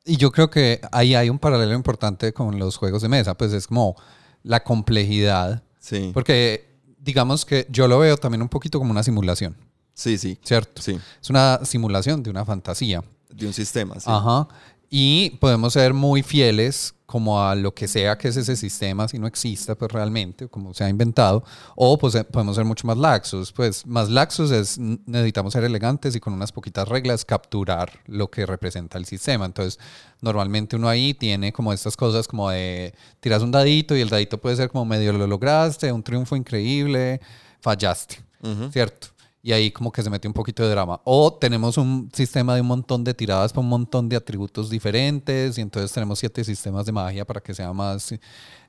y yo creo que ahí hay un paralelo importante con los juegos de mesa, pues es como la complejidad. Sí. Porque digamos que yo lo veo también un poquito como una simulación, Sí, sí, ¿cierto? sí. Es una simulación de una fantasía. De un sistema, sí. Ajá. Y podemos ser muy fieles como a lo que sea que es ese sistema, si no exista pues realmente, como se ha inventado, o pues eh, podemos ser mucho más laxos. Pues más laxos es, necesitamos ser elegantes y con unas poquitas reglas capturar lo que representa el sistema. Entonces, normalmente uno ahí tiene como estas cosas como de tiras un dadito y el dadito puede ser como medio lo lograste, un triunfo increíble, fallaste. ¿cierto? Y ahí como que se mete un poquito de drama. O tenemos un sistema de un montón de tiradas para un montón de atributos diferentes y entonces tenemos siete sistemas de magia para que sea más...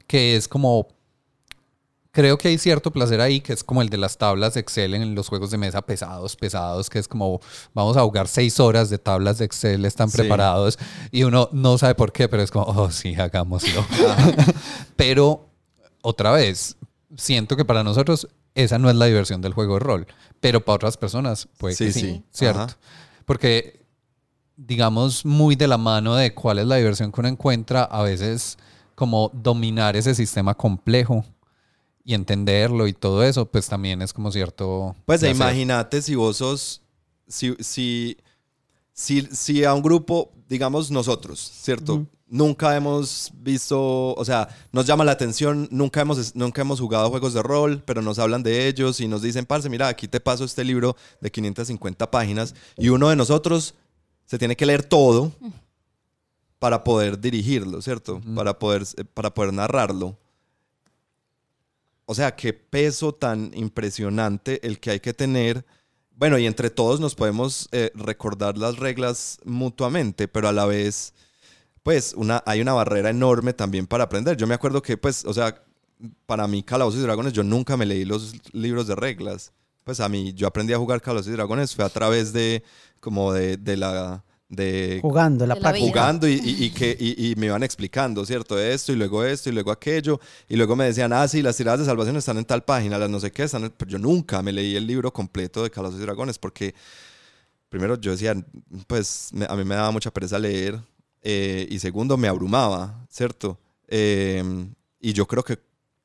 que es como... Creo que hay cierto placer ahí, que es como el de las tablas de Excel en los juegos de mesa pesados, pesados, que es como vamos a jugar seis horas de tablas de Excel, están Sí. preparados y uno no sabe por qué, pero es como, oh sí, hagámoslo. pero otra vez, siento que para nosotros esa no es la diversión del juego de rol, pero para otras personas puede Sí, que sí, sí. ¿cierto? Ajá. Porque, digamos, muy de la mano de cuál es la diversión que uno encuentra, a veces como dominar ese sistema complejo y entenderlo y todo eso, pues también es como cierto... Pues imagínate si vos sos, si, si, si, si a un grupo, digamos nosotros, ¿cierto? Ujú. Nunca hemos visto, o sea, nos llama la atención, nunca hemos, nunca hemos jugado juegos de rol, pero nos hablan de ellos y nos dicen, parce, mira, aquí te paso este libro de 550 páginas y uno de nosotros se tiene que leer todo para poder dirigirlo, ¿cierto? Para poder, para poder narrarlo. O sea, qué peso tan impresionante el que hay que tener. Bueno, y entre todos nos podemos eh, recordar las reglas mutuamente, pero a la vez, pues, una, hay una barrera enorme también para aprender. Yo me acuerdo que, pues, o sea, para mí, Calabozos y Dragones, yo nunca me leí los libros de reglas. Pues a mí, yo aprendí a jugar Calabozos y Dragones, fue a través de, como de, de la, de Jugando, la De la jugando y, y- y que, y, y me iban explicando, ¿cierto? Esto y luego esto y luego aquello. Y luego me decían, ah, sí, las tiradas de salvación están en tal página, las no sé qué están. en-". Pero yo nunca me leí el libro completo de Calabozos y Dragones porque, primero, yo decía, pues me- a mí me daba mucha pereza leer. Eh, y segundo, me abrumaba, ¿cierto? Eh, y yo creo que,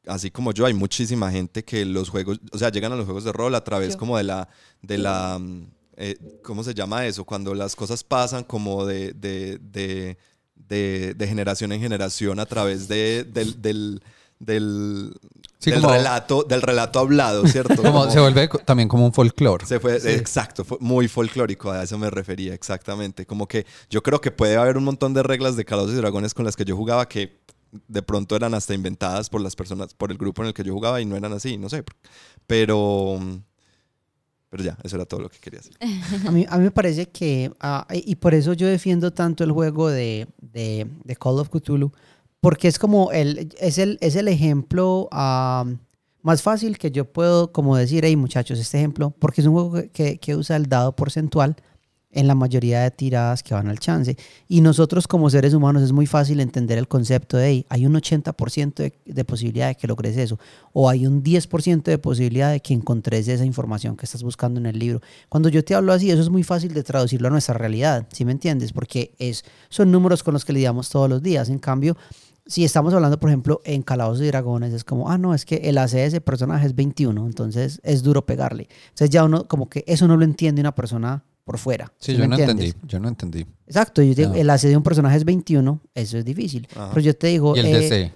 así como yo, hay muchísima gente que los juegos, o sea, llegan a los juegos de rol a través Yo. como de la, de la, mm, eh, ¿cómo se llama eso? Cuando las cosas pasan como de, de, de, de- de generación en generación a través de, del, del, del, Sí, del como- relato, del relato hablado, ¿cierto? Como Como- se vuelve también como un folclore. se fue, exacto, fue muy folclórico, a eso me refería, exactamente. Como que yo creo que puede haber un montón de reglas de Calabozos y Dragones con las que yo jugaba que de pronto eran hasta inventadas por las personas, por el grupo en el que yo jugaba y no eran así, no sé. Pero, pero ya, eso era todo lo que quería decir. A mí, a mí me parece que, y y por eso yo defiendo tanto el juego de, de, de Call of Cthulhu, porque es como el, es el, es el ejemplo ah, más fácil que yo puedo como decir, hey muchachos, este ejemplo, porque es un juego que, que usa el dado porcentual en la mayoría de tiradas que van al chance. Y nosotros como seres humanos es muy fácil entender el concepto de, hey, hay un 80% de, de posibilidad de que logres eso, o hay un 10% de posibilidad de que encontres esa información que estás buscando en el libro. Cuando yo te hablo así, eso es muy fácil de traducirlo a nuestra realidad, ¿sí me entiendes? Porque es, son números con los que lidiamos todos los días. En cambio, si estamos hablando, por ejemplo, en Calabozos y Dragones, es como, ah, no, es que el AC de ese personaje es 21, entonces es duro pegarle. Entonces ya uno, como que eso no lo entiende una persona por fuera. Sí, ¿sí yo no entiendes? entendí, yo no entendí. Exacto, yo digo, No. el AC de un personaje es 21, eso es difícil. Ajá. Pero yo te digo... Y el eh, DC.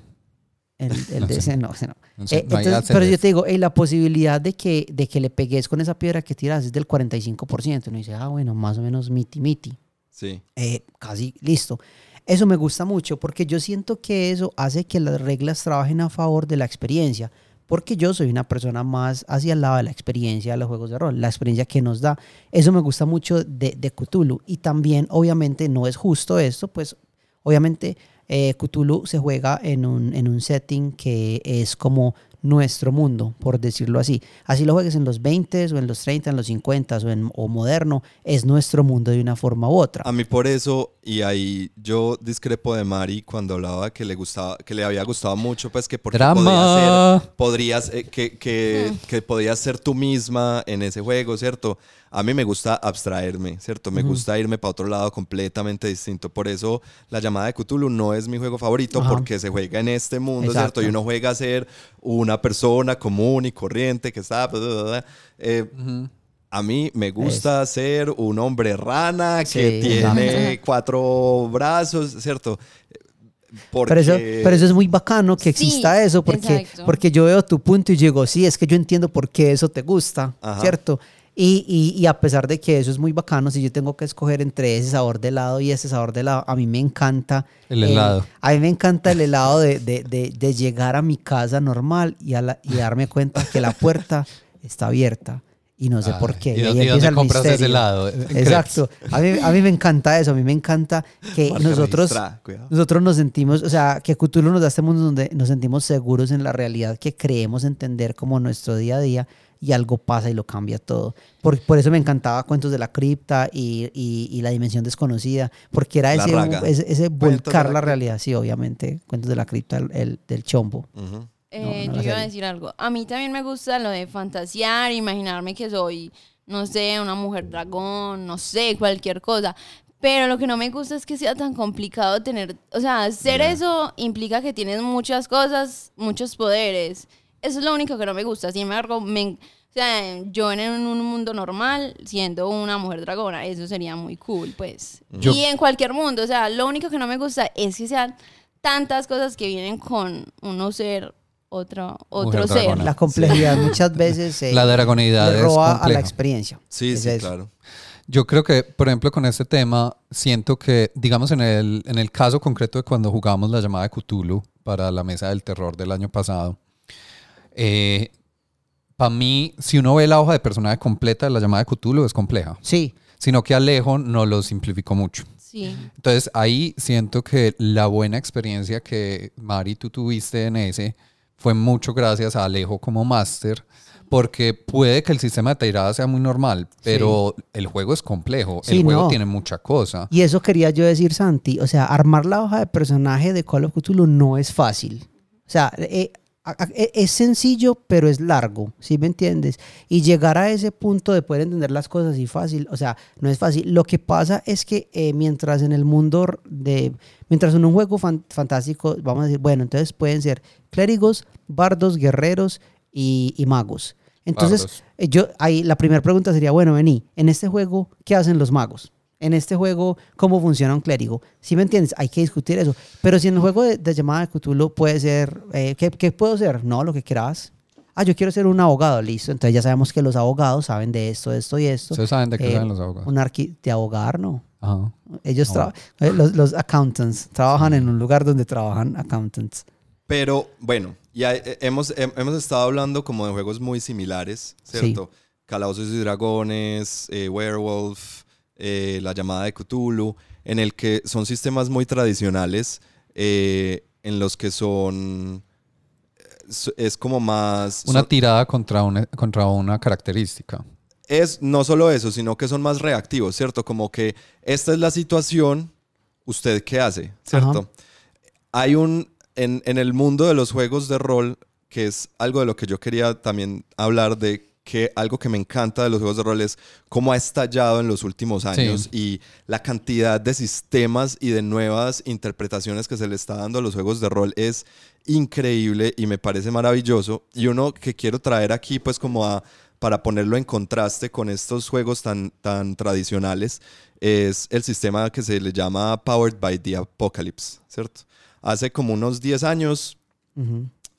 El, el No sé. DC, no, ese no. No sé, Eh, no entonces, pero yo te digo, eh, la posibilidad de que, de que le pegues con esa piedra que tiras es del 45%. Uno dice, ah, bueno, más o menos miti miti. Sí. Eh, casi listo. Eso me gusta mucho porque yo siento que eso hace que las reglas trabajen a favor de la experiencia. Porque yo soy una persona más hacia el lado de la experiencia de los juegos de rol, la experiencia que nos da. Eso me gusta mucho de, de Cthulhu. Y también, obviamente, no es justo esto, pues obviamente eh, Cthulhu se juega en un, en un setting que es como nuestro mundo, por decirlo así. Así lo juegues en los 20 o en los 30, en los 50 o, en, o moderno, es nuestro mundo de una forma u otra. A mí por eso, y ahí yo discrepo de Mari cuando hablaba que le gustaba, que le había gustado mucho, pues que porque podía ser, podrías, eh, que, que, que podías ser tú misma en ese juego, ¿cierto? A mí me gusta abstraerme, ¿cierto? Me gusta irme para otro lado completamente distinto. Por eso la llamada de Cthulhu no es mi juego favorito Ajá. porque se juega en este mundo, Exacto. ¿cierto? Y uno juega a ser una una persona común y corriente que está... bla, bla, bla. Eh, A mí me gusta ser un hombre rana que Sí, tiene cuatro brazos, ¿cierto? Porque... Pero eso, pero eso es muy bacano que Sí, exista eso, porque, exacto. porque yo veo tu punto y digo, sí, es que yo entiendo por qué eso te gusta, Ajá. ¿cierto? Y, y, y a pesar de que eso es muy bacano, si yo tengo que escoger entre ese sabor de helado y ese sabor de helado, a mí me encanta. El helado. a mí me encanta el helado de, de, de, de llegar a mi casa normal y, a la- y darme cuenta que la puerta está abierta. Y no sé por Ay, qué. ¿y ahí empieza el compras ese misterio. helado? ¿En Exacto. A mí, a mí me encanta eso. A mí me encanta que Marca nosotros, nosotros nos sentimos, o sea, que Cthulhu nos da este mundo donde nos sentimos seguros en la realidad que creemos entender como nuestro día a día y algo pasa y lo cambia todo. Por, por eso me encantaba Cuentos de la Cripta y, y- y La Dimensión Desconocida, porque era ese, ese, volcar la realidad. Sí, obviamente. Cuentos de la Cripta, el, el- del chombo. Eh, no yo iba a decir algo. A mí también me gusta lo de fantasear, imaginarme que soy, no sé, una mujer dragón, no sé, cualquier cosa. Pero lo que no me gusta es que sea tan complicado tener, o sea, ser Ya. eso implica que tienes muchas cosas, muchos poderes. Eso es lo único que no me gusta. Sin embargo, me, o sea, yo en un mundo normal, siendo una mujer dragona, eso sería muy cool, pues. Yo- Y en cualquier mundo, o sea, lo único que no me gusta es que sean tantas cosas que vienen con uno ser otro, otro ser. dragona. La complejidad muchas veces eh, La dragonidad le es roba a la experiencia. Sí, Es sí, eso. claro. Yo creo que, por ejemplo, con este tema, siento que, digamos, en el, en el caso concreto de cuando jugamos la llamada de Cthulhu para la mesa del terror del año pasado, para mí, si uno ve la hoja de personaje completa de la llamada de Cthulhu, es compleja. Sí, Sino que Alejo no lo simplificó mucho. Sí. Entonces ahí siento que la buena experiencia que Mari tú tuviste en ese fue mucho gracias a Alejo como máster, porque puede que el sistema de tirada sea muy normal, pero el juego es complejo, Sí, el juego no. tiene mucha cosa. Y eso quería yo decir, Santi. O sea, armar la hoja de personaje de Call of Cthulhu no es fácil. O sea, eh, es sencillo, pero es largo, ¿sí me entiendes? Y llegar a ese punto de poder entender las cosas así fácil, o sea, no es fácil. Lo que pasa es que eh, mientras en el mundo de, mientras en un juego fan- fantástico, vamos a decir, bueno, entonces pueden ser clérigos, bardos, guerreros y, y magos. Entonces, Bardos. eh, yo ahí la primera pregunta sería, bueno, vení, en este juego, ¿qué hacen los magos? En este juego, ¿cómo funciona un clérigo? ¿Sí me entiendes? Hay que discutir eso. Pero si en el juego de, de llamada de Cthulhu puede ser, eh, ¿qué, qué puedo ser? No, lo que quieras. Ah, yo quiero ser un abogado, listo. Entonces ya sabemos que los abogados saben de esto, esto y esto. Ustedes saben de qué Eh, saben los abogados. Un arqui de abogar, no. Ajá. Ellos No. tra- eh, los, los accountants trabajan en un lugar donde trabajan accountants. Pero bueno, ya eh, hemos, hem- hemos estado hablando como de juegos muy similares, ¿cierto? Calabozos y Dragones, eh, Werewolf, eh, La llamada de Cthulhu, en el que son sistemas muy tradicionales, eh, en los que son... Es, es como más... Una son- tirada contra una, contra una característica. es no solo eso, sino que son más reactivos, ¿cierto? Como que esta es la situación, ¿usted qué hace? ¿Cierto? Ajá. Hay un, en, en el mundo de los juegos de rol, que es algo de lo que yo quería también hablar de que algo que me encanta de los juegos de rol es cómo ha estallado en los últimos años y la cantidad de sistemas y de nuevas interpretaciones que se le está dando a los juegos de rol es increíble y me parece maravilloso. Y uno que quiero traer aquí, pues como a, para ponerlo en contraste con estos juegos tan, tan tradicionales, es el sistema que se le llama Powered by the Apocalypse, ¿cierto? Hace como unos 10 años.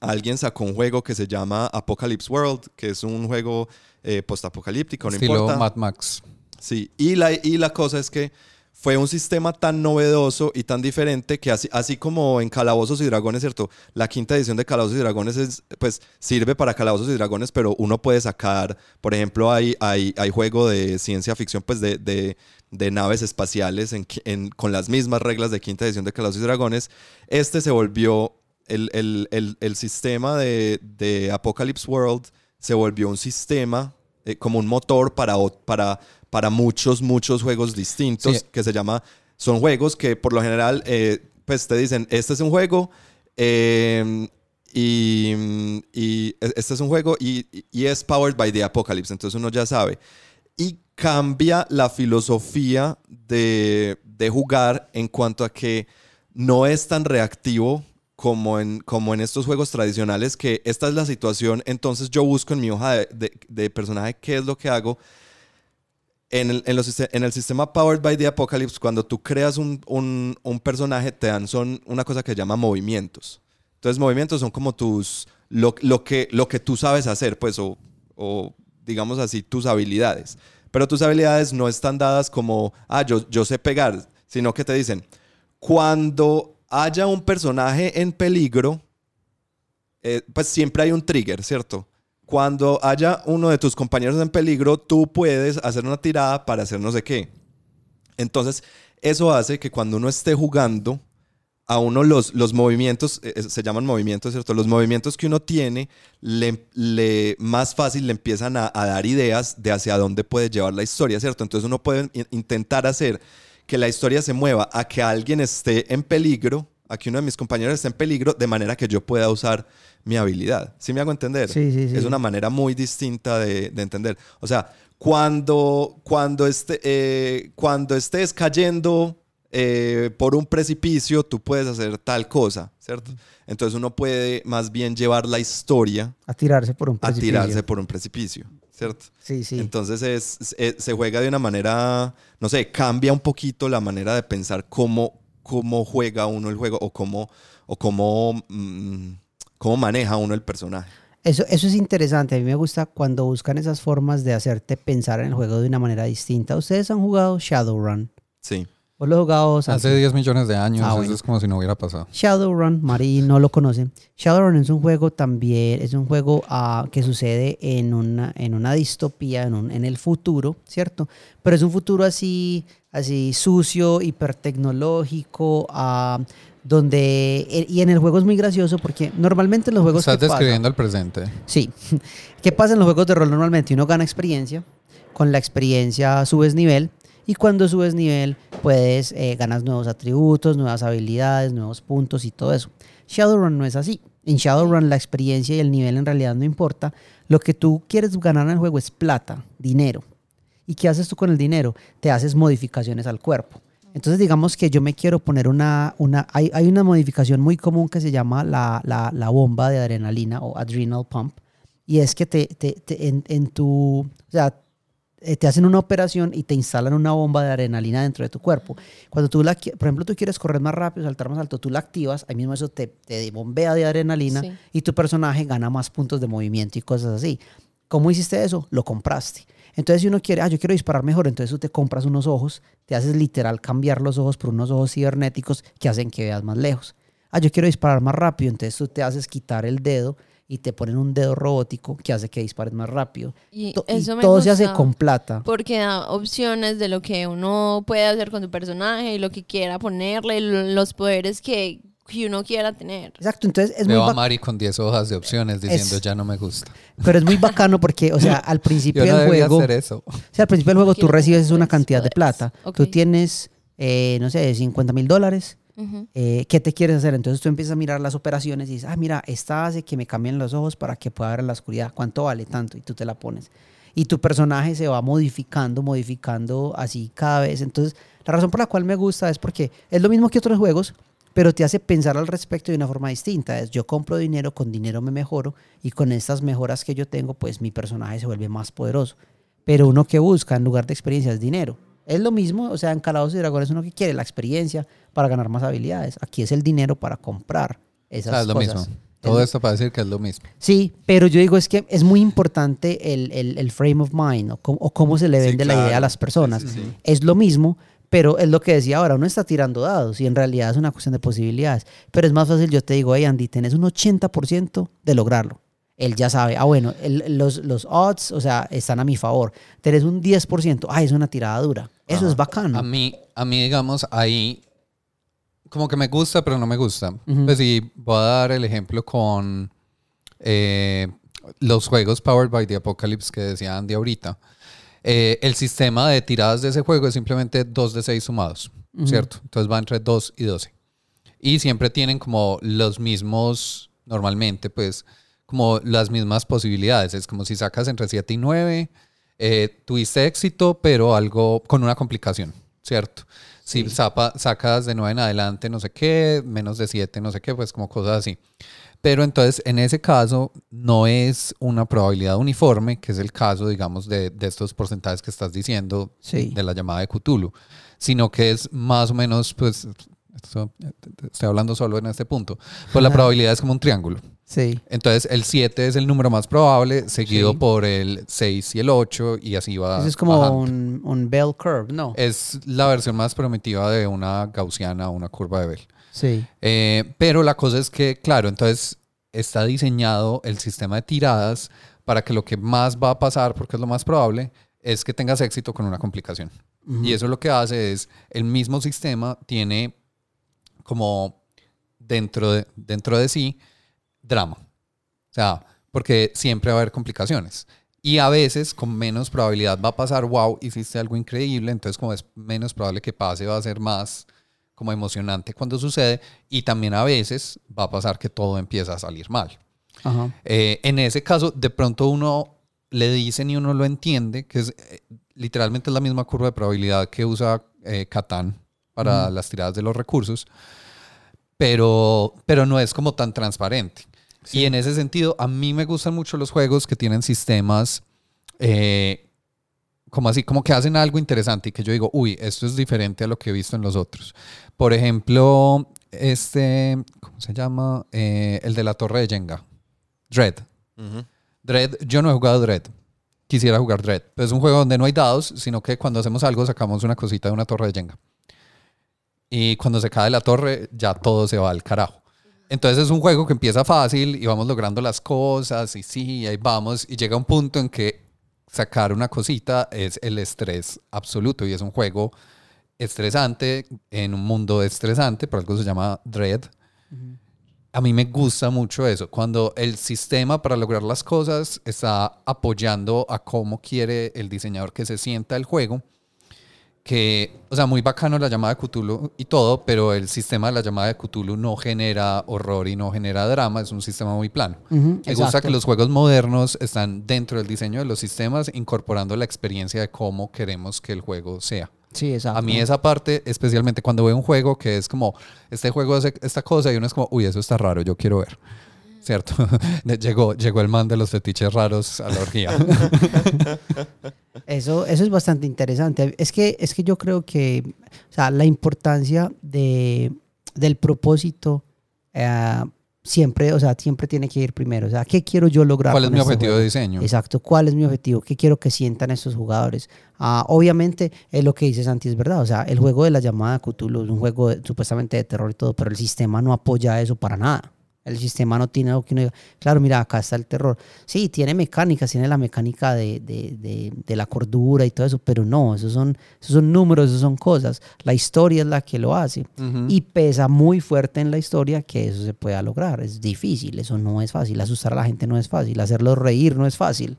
Alguien sacó un juego que se llama Apocalypse World, que es un juego eh, postapocalíptico, no Estilo importa. Mad Max. Sí, y la, y la cosa es que fue un sistema tan novedoso y tan diferente que así, así como en Calabozos y Dragones, ¿cierto? La quinta edición de Calabozos y Dragones es, pues, sirve para Calabozos y Dragones, pero uno puede sacar, por ejemplo, hay, hay, hay juego de ciencia ficción, pues, de, de, de naves espaciales en, qui- en- con las mismas reglas de quinta edición de Calabozos y Dragones. Este se volvió, el, el, el, el sistema de, de Apocalypse World se volvió un sistema eh, como un motor para, para, para muchos, muchos juegos distintos Sí. que se llama, son juegos que por lo general, eh, pues te dicen, este es un juego eh, y, y este es un juego y, y es powered by the apocalypse, entonces uno ya sabe. Y cambia la filosofía de, de jugar en cuanto a que no es tan reactivo como en, como en estos juegos tradicionales, que esta es la situación, entonces yo busco en mi hoja de, de- de personaje qué es lo que hago. En el, en los en el sistema Powered by the Apocalypse, cuando tú creas un, un- un personaje, te dan son una cosa que se llama movimientos. Entonces, movimientos son como tus. Lo, lo que, lo que tú sabes hacer, pues, o, o digamos así, tus habilidades. Pero tus habilidades no están dadas como, ah, yo, yo sé pegar, sino que te dicen, cuando haya un personaje en peligro, eh, pues siempre hay un trigger, ¿cierto? Cuando haya uno de tus compañeros en peligro, tú puedes hacer una tirada para hacer no sé qué. Entonces, eso hace que cuando uno esté jugando, a uno los, los movimientos, eh, eh, se llaman movimientos, ¿cierto? Los movimientos que uno tiene, le, le- más fácil le empiezan a, a dar ideas de hacia dónde puede llevar la historia, ¿cierto? Entonces uno puede in- intentar hacer que la historia se mueva a que alguien esté en peligro, a que uno de mis compañeros esté en peligro, de manera que yo pueda usar mi habilidad. ¿Sí me hago entender? Sí, sí, sí. Es una manera muy distinta de, de entender. O sea, cuando, cuando, este, eh, cuando estés cayendo eh, por un precipicio, tú puedes hacer tal cosa, ¿cierto? Entonces uno puede más bien llevar la historia A tirarse por un a precipicio. tirarse por un precipicio, ¿cierto? Sí, sí. Entonces es, es- se juega de una manera, no sé, cambia un poquito la manera de pensar cómo, cómo juega uno el juego o cómo, o cómo, mm, cómo maneja uno el personaje. Eso, eso es interesante. A mí me gusta cuando buscan esas formas de hacerte pensar en el juego de una manera distinta. ¿Ustedes han jugado Shadowrun? Sí. Hace 10 millones de años, Ah, eso bueno. es como si no hubiera pasado. Shadowrun, Mari no lo conoce. Shadowrun es un juego también, es un juego ah, que sucede en una, en una distopía, en, un- en el futuro, ¿cierto? Pero es un futuro así, así sucio, hipertecnológico, ah, donde... eh, Y en el juego es muy gracioso porque normalmente en los juegos... Estás describiendo el presente. Sí. ¿Qué pasa en los juegos de rol normalmente? Uno gana experiencia, con la experiencia subes nivel y cuando subes nivel puedes eh, ganas nuevos atributos, nuevas habilidades, nuevos puntos y todo eso. Shadowrun no es así. En Shadowrun la experiencia y el nivel en realidad no importa. Lo que tú quieres ganar en el juego es plata, dinero. ¿Y qué haces tú con el dinero? Te haces modificaciones al cuerpo. Entonces, digamos que yo me quiero poner una... una hay, hay una modificación muy común que se llama la, la- bomba de adrenalina o adrenal pump. Y es que te, te- en, en tu... O sea, te hacen una operación y te instalan una bomba de adrenalina dentro de tu cuerpo. Cuando tú, la, por ejemplo, tú quieres correr más rápido, saltar más alto, tú la activas, ahí mismo eso te, te bombea de adrenalina Sí. y tu personaje gana más puntos de movimiento y cosas así. ¿Cómo hiciste eso? Lo compraste. Entonces, si uno quiere, ah, yo quiero disparar mejor, entonces tú te compras unos ojos, te haces literal cambiar los ojos por unos ojos cibernéticos que hacen que veas más lejos. Ah, yo quiero disparar más rápido, entonces tú te haces quitar el dedo y te ponen un dedo robótico que hace que dispares más rápido. Y To- y eso me todo se hace gusta con plata. Porque da opciones de lo que uno puede hacer con su personaje y lo que quiera ponerle, lo- los poderes que, que uno quiera tener. Exacto, entonces es muy Veo a bacano. Mari con 10 hojas de opciones diciendo Es- ya no me gusta. Pero es muy bacano porque, o sea, al principio Yo no del juego, hacer eso. o sea, al principio del juego tú recibes una cantidad de plata. Ok. Tú tienes, eh, no sé, 50 mil dólares. Ujú. eh, ¿Qué te quieres hacer? Entonces tú empiezas a mirar las operaciones y dices, ah, mira, esta hace que me cambien los ojos para que pueda ver en la oscuridad. ¿Cuánto vale tanto? Y tú te la pones. Y tu personaje se va modificando, modificando así cada vez. Entonces, la razón por la cual me gusta es porque es lo mismo que otros juegos, pero te hace pensar al respecto de una forma distinta. Es yo compro dinero, con dinero me mejoro y con estas mejoras que yo tengo, pues mi personaje se vuelve más poderoso. Pero uno que busca en lugar de experiencia es dinero. Es lo mismo, o sea, en Calabozos y Dragones uno que quiere la experiencia para ganar más habilidades. Aquí es el dinero para comprar O esas sea, es lo cosas. mismo. Todo esto para decir que es lo mismo. Sí, pero yo digo es que es muy importante el, el- el frame of mind o cómo, o cómo se le Sí, vende la idea a las personas. Sí, sí, sí. Es lo mismo, pero es lo que decía ahora, uno está tirando dados y en realidad es una cuestión de posibilidades. Pero es más fácil, yo te digo, hey Andy, tenés un 80% de lograrlo. Él ya sabe, ah bueno, el- los, los odds, o sea, están a mi favor. Tenés un 10%, ah, es una tirada dura. Eso es bacano. A mí, a mí, digamos, ahí como que me gusta, pero no me gusta. Ujú. Pues sí, voy a dar el ejemplo con eh, los juegos Powered by the Apocalypse que decía Andy ahorita. Eh, el sistema de tiradas de ese juego es simplemente 2 de 6 sumados, ¿cierto? Entonces va entre 2 y 12. Y siempre tienen como los mismos, normalmente, pues, como las mismas posibilidades. Es como si sacas entre 7 y 9, eh, tuviste éxito, pero algo con una complicación. ¿cierto? Si zapa- sacas de 9 en adelante no sé qué, menos de 7 no sé qué, pues como cosas así. Pero entonces en ese caso no es una probabilidad uniforme, que es el caso, digamos, de, de estos porcentajes que estás diciendo Sí. de la llamada de Cthulhu, sino que es más o menos, pues, esto- estoy hablando solo en este punto, pues la Ajá. probabilidad es como un triángulo. Sí. Entonces el 7 es el número más probable, seguido Sí. por el 6 y el 8 y así va. Eso es como un, un bell curve, ¿no? Es la versión más primitiva de una gaussiana, una curva de Bell. Sí. Eh, pero la cosa es que, claro, entonces está diseñado el sistema de tiradas para que lo que más va a pasar, porque es lo más probable, es que tengas éxito con una complicación. Ujú. Y eso lo que hace es, el mismo sistema tiene como dentro de, dentro de sí drama. O sea, porque siempre va a haber complicaciones. Y a veces con menos probabilidad va a pasar, wow, hiciste algo increíble, entonces como es menos probable que pase, va a ser más como emocionante cuando sucede. Y también a veces va a pasar que todo empieza a salir mal. Ajá. Eh, en ese caso, de pronto uno le dicen y uno lo entiende, que es eh, literalmente es la misma curva de probabilidad que usa eh, Catán para las tiradas de los recursos, pero, pero no es como tan transparente. Y en ese sentido, a mí me gustan mucho los juegos que tienen sistemas eh, como así, como que hacen algo interesante y que yo digo, uy, esto es diferente a lo que he visto en los otros. Por ejemplo, este, ¿cómo se llama? Eh, el de la torre de Jenga. Dread. Dread, yo no he jugado Dread. Quisiera jugar Dread. Pero es un juego donde no hay dados, sino que cuando hacemos algo sacamos una cosita de una torre de Jenga. Y cuando se cae la torre, ya todo se va al carajo. Entonces es un juego que empieza fácil y vamos logrando las cosas y sí, ahí vamos. Y llega un punto en que sacar una cosita es el estrés absoluto y es un juego estresante en un mundo estresante, por algo se llama Dread. A mí me gusta mucho eso, cuando el sistema para lograr las cosas está apoyando a cómo quiere el diseñador que se sienta el juego. Que, o sea, muy bacano la llamada de Cthulhu y todo, pero el sistema de la llamada de Cthulhu no genera horror y no genera drama, es un sistema muy plano. Ujú, Me gusta que los juegos modernos están dentro del diseño de los sistemas, incorporando la experiencia de cómo queremos que el juego sea. Sí, exacto. A mí esa parte, especialmente cuando veo un juego que es como, este juego hace esta cosa y uno es como, uy, eso está raro, yo quiero ver. ¿Cierto? Llegó, llegó el man de los fetiches raros a la orgía. Eso, eso es bastante interesante. Es que, es que yo creo que o sea, la importancia de, del propósito eh, siempre, o sea, siempre tiene que ir primero. O sea, ¿qué quiero yo lograr? ¿Cuál es mi este objetivo juego? de diseño? Exacto, ¿cuál es mi objetivo? ¿Qué quiero que sientan estos jugadores? Ah, obviamente, es lo que dice Santi, es verdad. O sea, el juego de la llamada Cthulhu es un juego de- supuestamente de terror y todo, pero el sistema no apoya eso para nada. El sistema no tiene algo que uno diga, claro, mira, acá está el terror. Sí, tiene mecánicas, tiene la mecánica de, de- de- de la cordura y todo eso, pero no, esos son, esos son números, esos son cosas. La historia es la que lo hace. Y pesa muy fuerte en la historia que eso se pueda lograr. Es difícil, eso no es fácil. Asustar a la gente no es fácil, hacerlos reír no es fácil.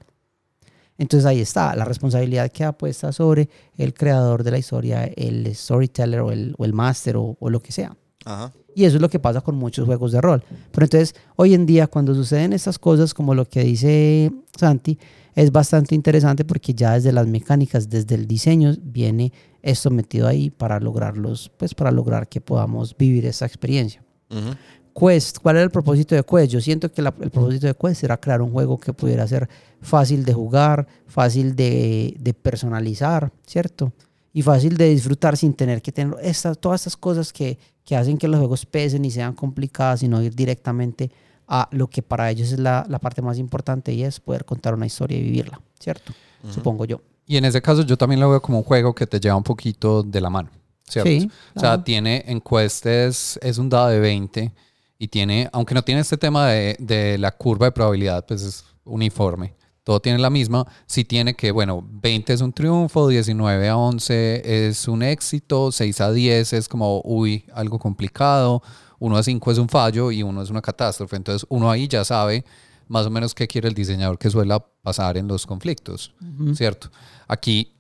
Entonces ahí está, la responsabilidad queda puesta sobre el creador de la historia, el storyteller o el, o el máster o, o lo que sea. Ajá. Y eso es lo que pasa con muchos juegos de rol. Pero entonces, hoy en día, cuando suceden estas cosas, como lo que dice Santi, es bastante interesante porque ya desde las mecánicas, desde el diseño, viene esto metido ahí para lograrlos, pues para lograr que podamos vivir esa experiencia. Ujú. Quest, ¿cuál era el propósito de Quest? Yo siento que la- el propósito de Quest era crear un juego que pudiera ser fácil de jugar, fácil de, de personalizar, ¿cierto? Y fácil de disfrutar sin tener que tener estas, todas estas cosas que, que hacen que los juegos pesen y sean complicadas, sino ir directamente a lo que para ellos es la, la parte más importante y es poder contar una historia y vivirla, ¿cierto? Supongo yo. Y en ese caso yo también lo veo como un juego que te lleva un poquito de la mano, ¿cierto? Sí, O sea, claro. tiene encuestas, es un dado de 20 y tiene, aunque no tiene este tema de, de la curva de probabilidad, pues es uniforme. Todo tiene la misma. Sí tiene que, bueno, 20 es un triunfo, 19 a 11 es un éxito, 6 a 10 es como, uy, algo complicado, 1 a 5 es un fallo y 1 es una catástrofe. Entonces uno ahí ya sabe más o menos qué quiere el diseñador que suele pasar en los conflictos, ¿cierto? Aquí,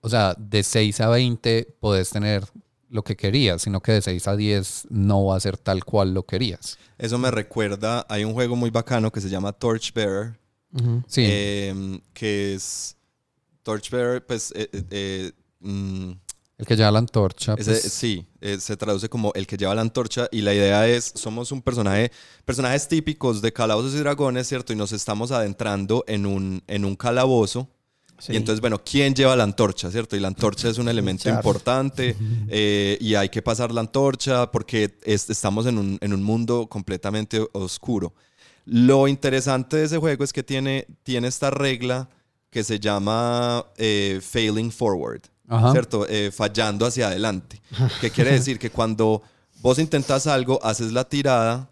o sea, de 6 a 20 podés tener lo que querías, sino que de 6 a 10 no va a ser tal cual lo querías. Eso me recuerda, hay un juego muy bacano que se llama Torchbearer, Sí. em, que es Torchbearer, pues eh, eh, eh, mm, El que lleva la antorcha. Ese- pues, sí, eh, se traduce como el que lleva la antorcha y la idea es, somos un personaje, personajes típicos de Calabozos y Dragones, ¿cierto? Y nos estamos adentrando en un, en un calabozo. Sí. Y entonces, bueno, ¿quién lleva la antorcha, cierto? Y la antorcha es un elemento Claro. importante eh, y hay que pasar la antorcha porque es- estamos en un, en un mundo completamente oscuro. Lo interesante de ese juego es que tiene, tiene esta regla que se llama eh, failing forward, Ajá. ¿cierto? Eh, fallando hacia adelante. ¿Qué quiere decir? Que cuando vos intentas algo, haces la tirada,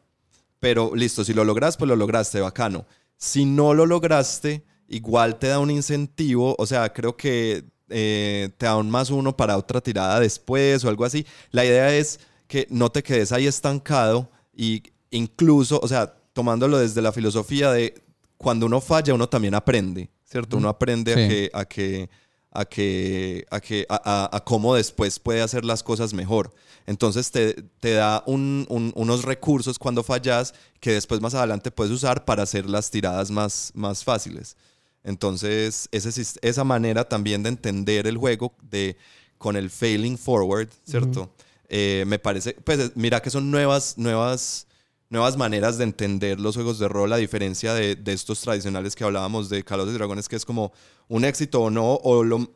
pero listo, si lo logras, pues lo lograste, bacano. Si no lo lograste, igual te da un incentivo, o sea, creo que eh, te da un más uno para otra tirada después o algo así. La idea es que no te quedes ahí estancado y incluso, o sea, tomándolo desde la filosofía de cuando uno falla, uno también aprende, ¿cierto? Uno aprende Sí. a que... A que a que, a, que a, a- a cómo después puede hacer las cosas mejor. Entonces te, te da un- un- unos recursos cuando fallas que después más adelante puedes usar para hacer las tiradas más, más fáciles. Entonces ese, esa manera también de entender el juego de, con el failing forward, ¿cierto? Eh, me parece, pues mira que son nuevas, nuevas, nuevas maneras de entender los juegos de rol a diferencia de, de estos tradicionales que hablábamos de Calabozos y Dragones, que es como un éxito o no, o, lo,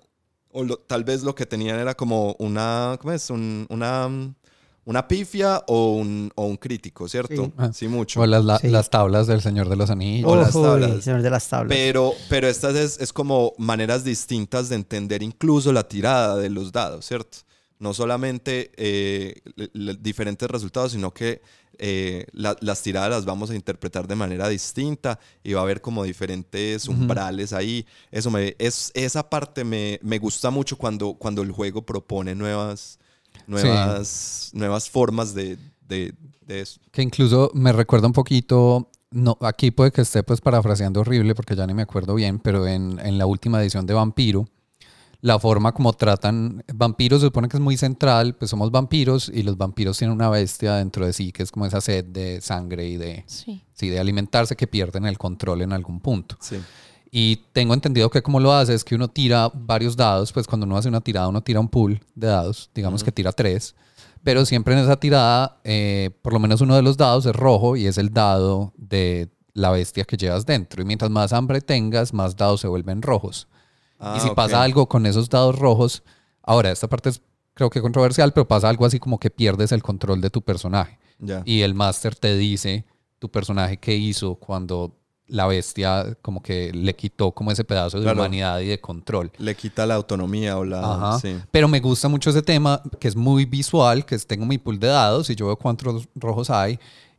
o lo- tal vez lo que tenían era como una, ¿cómo es? Un- una, una pifia o un, o un crítico, ¿cierto? Sí. Ah. Sí, mucho. O las, la- Sí. las tablas del Señor de los Anillos. O las Uy, tablas. señor de las tablas. Pero, pero estas es, es como maneras distintas de entender incluso la tirada de los dados, ¿cierto? No solamente eh, diferentes resultados, sino que eh, la- las tiradas las vamos a interpretar de manera distinta y va a haber como diferentes umbrales ahí. Eso me, es, esa parte me, me gusta mucho cuando, cuando el juego propone nuevas, nuevas, nuevas formas de, de, de eso. Que incluso me recuerda un poquito, no, aquí puede que esté pues parafraseando horrible porque ya ni me acuerdo bien, pero en, en la última edición de Vampiro, la forma como tratan, vampiros se supone que es muy central, pues somos vampiros y los vampiros tienen una bestia dentro de sí que es como esa sed de sangre y de, Sí. sí, de alimentarse que pierden el control en algún punto. Sí. Y tengo entendido que como lo hace es que uno tira varios dados, pues cuando uno hace una tirada uno tira un pool de dados, digamos que tira tres, pero siempre en esa tirada eh, por lo menos uno de los dados es rojo y es el dado de la bestia que llevas dentro. Y mientras más hambre tengas, más dados se vuelven rojos. Ah, y si ok. pasa algo con esos dados rojos, ahora esta parte es creo que controversial, pero pasa algo así como que pierdes el control de tu personaje. Ya. Y el máster te dice tu personaje qué hizo cuando la bestia como que le quitó como ese pedazo de Claro. humanidad y de control. Le quita la autonomía o la... Ajá. Sí. Pero me gusta mucho ese tema que es muy visual, que es tengo mi pool de dados y yo veo cuántos rojos hay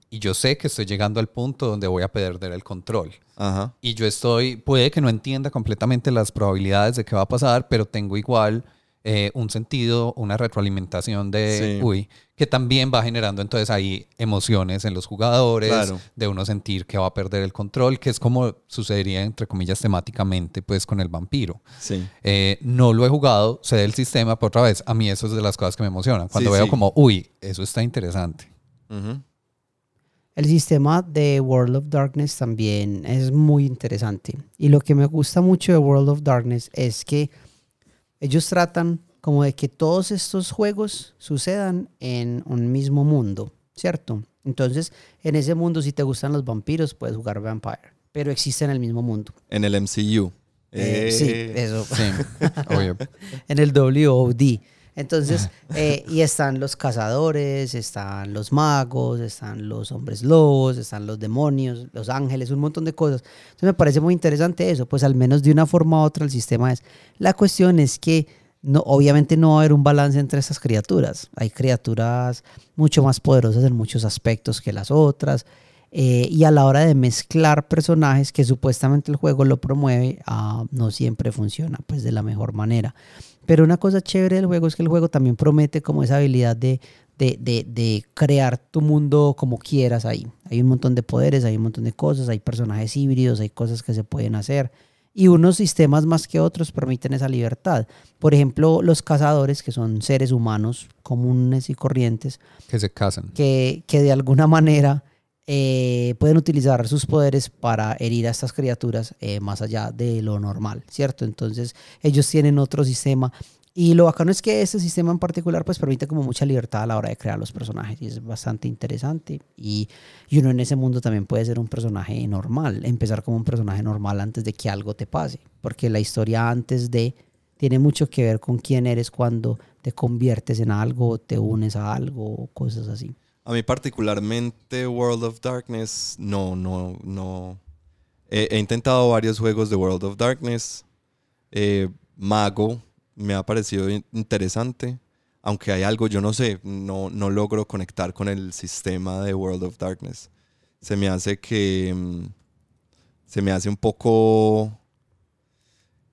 y yo sé que estoy llegando al punto donde voy a perder el control. Ajá. Y yo estoy, puede que no entienda completamente las probabilidades de qué va a pasar, pero tengo igual eh, un sentido, una retroalimentación de, Sí. uy, que también va generando entonces ahí emociones en los jugadores, Claro. de uno sentir que va a perder el control, que es como sucedería, entre comillas, temáticamente, pues con el vampiro. Sí. Eh, no lo he jugado, sé del sistema, pero otra vez, a mí eso es de las cosas que me emocionan. Cuando Sí, veo como, uy, eso está interesante. Ujú. El sistema de World of Darkness también es muy interesante. Y lo que me gusta mucho de World of Darkness es que ellos tratan como de que todos estos juegos sucedan en un mismo mundo, ¿cierto? Entonces, en ese mundo, si te gustan los vampiros, puedes jugar Vampire, pero existe en el mismo mundo. En el MCU. Eh, sí, Eh, eso. Sí, obvio. en el WOD. Entonces, eh, y están los cazadores, están los magos, están los hombres lobos, están los demonios, los ángeles, un montón de cosas. Entonces me parece muy interesante eso, pues al menos de una forma u otra el sistema es. La cuestión es que no, obviamente no va a haber un balance entre estas criaturas. Hay criaturas mucho más poderosas en muchos aspectos que las otras. eh, y a la hora de mezclar personajes que supuestamente el juego lo promueve, ah, no siempre funciona pues de la mejor manera. Pero una cosa chévere del juego es que el juego también promete como esa habilidad de, de, de, de crear tu mundo como quieras ahí. Hay un montón de poderes, hay un montón de cosas, hay personajes híbridos, hay cosas que se pueden hacer. Y unos sistemas más que otros permiten esa libertad. Por ejemplo, los cazadores, que son seres humanos comunes y corrientes, Que se casan. que, que de alguna manera eh, pueden utilizar sus poderes para herir a estas criaturas eh, más allá de lo normal, ¿cierto? Entonces ellos tienen otro sistema Y lo bacano es que este sistema en particular pues permite como mucha libertad a la hora de crear los personajes y es bastante interesante. Y, y uno en ese mundo también puede ser un personaje normal, empezar como un personaje normal antes de que algo te pase, porque la historia antes de tiene mucho que ver con quién eres cuando te conviertes en algo, te unes a algo, cosas así. A mí particularmente World of Darkness, no, no, no. He, intentado varios juegos de World of Darkness. Eh, Mago me ha parecido in- interesante, aunque hay algo, yo no sé, no, no logro conectar con el sistema de World of Darkness. Se me hace que... mm, Se me hace un poco...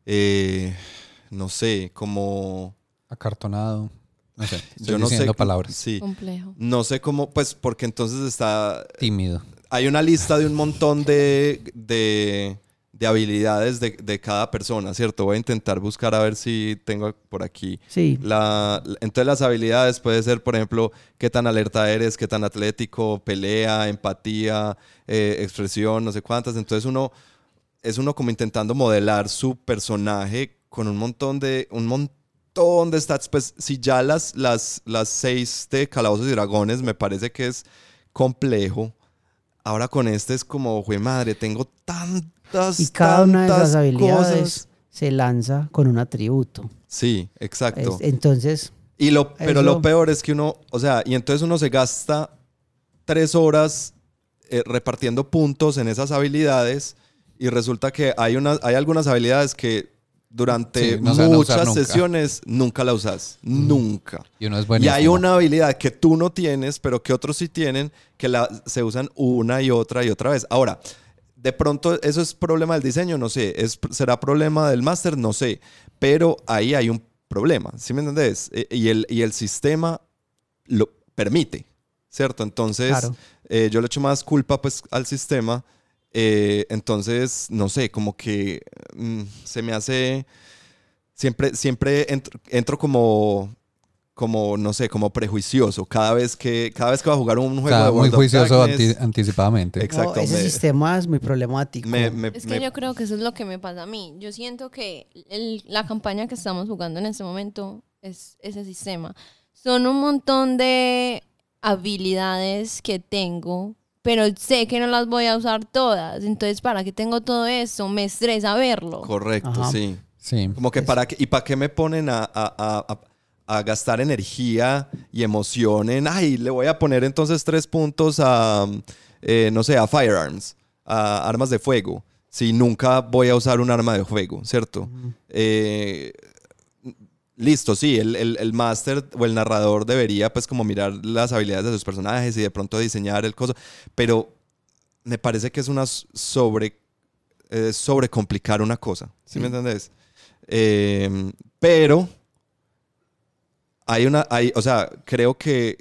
eh, no sé, como... Acartonado. No sé. Estoy yo no sé. palabras. Sí. Complejo. No sé cómo, pues porque entonces está Tímido. hay una lista de un montón de, de, de habilidades de, de cada persona, ¿cierto? Voy a intentar buscar a ver si tengo por aquí. Sí, La, entonces las habilidades puede ser, por ejemplo, qué tan alerta eres, qué tan atlético, pelea, empatía, eh, expresión, no sé cuántas. Entonces uno es uno como intentando modelar su personaje con un montón de un montón de stats. Pues si ya las las las seis de Calabozos y Dragones me parece que es complejo. Ahora con este es como, güey madre, tengo tantas y cada una de esas habilidades cosas". se lanza con un atributo. Sí, exacto. Es- entonces, Y lo, pero lo peor es que uno, o sea, y entonces uno se gasta tres horas eh, repartiendo puntos en esas habilidades y resulta que hay, una, hay algunas habilidades que durante Sí, no usar muchas nunca. sesiones nunca la usas. Nunca. Y uno es Y hay una habilidad que tú no tienes, pero que otros sí tienen, que la, se usan una y otra y otra vez. Ahora, de pronto, ¿eso es problema del diseño? No sé. ¿Es, ¿Será problema del máster? No sé. Pero ahí hay un problema, ¿sí me entendés? Eh, Y el, y el sistema lo permite, ¿cierto? Entonces, Claro. eh, yo le echo más culpa pues al sistema. Eh, entonces, no sé, como que mm, se me hace... Siempre, siempre entro, entro como, como, no sé, como prejuicioso cada vez que, cada vez que va a jugar un juego sea, de muy of juicioso Darkness, anti- anticipadamente. Ex- Exacto, no, ese me- sistema es muy problemático. me- me- Es que me- yo creo que eso es lo que me pasa a mí. Yo siento que el- la campaña que estamos jugando en este momento es ese sistema. Son un montón de habilidades que tengo, pero sé que no las voy a usar todas. Entonces, ¿para qué tengo todo eso? Me estresa verlo. Correcto, Ajá. sí. Sí. Como que para qué, ¿y para qué me ponen a, a- a- a- gastar energía y emoción en, ay, le voy a poner entonces tres puntos a, eh, no sé, a firearms, a armas de fuego, si nunca voy a usar un arma de fuego, ¿cierto? Eh, listo, sí, el, el, el máster o el narrador debería pues como mirar las habilidades de sus personajes y de pronto diseñar el coso, pero me parece que es una sobre, eh, sobrecomplicar una cosa, ¿sí, me entendés? Eh, pero hay una, hay, o sea, creo que,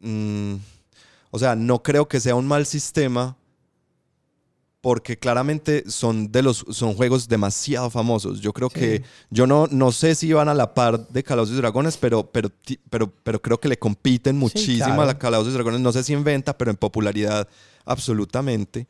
mm, o sea, no creo que sea un mal sistema porque claramente son de los son juegos demasiado famosos. Yo creo que yo no, no sé si van a la par de Calabozos y Dragones, pero pero pero pero creo que le compiten muchísimo claro. a la Calabozos y Dragones. No sé si en venta, pero en popularidad absolutamente.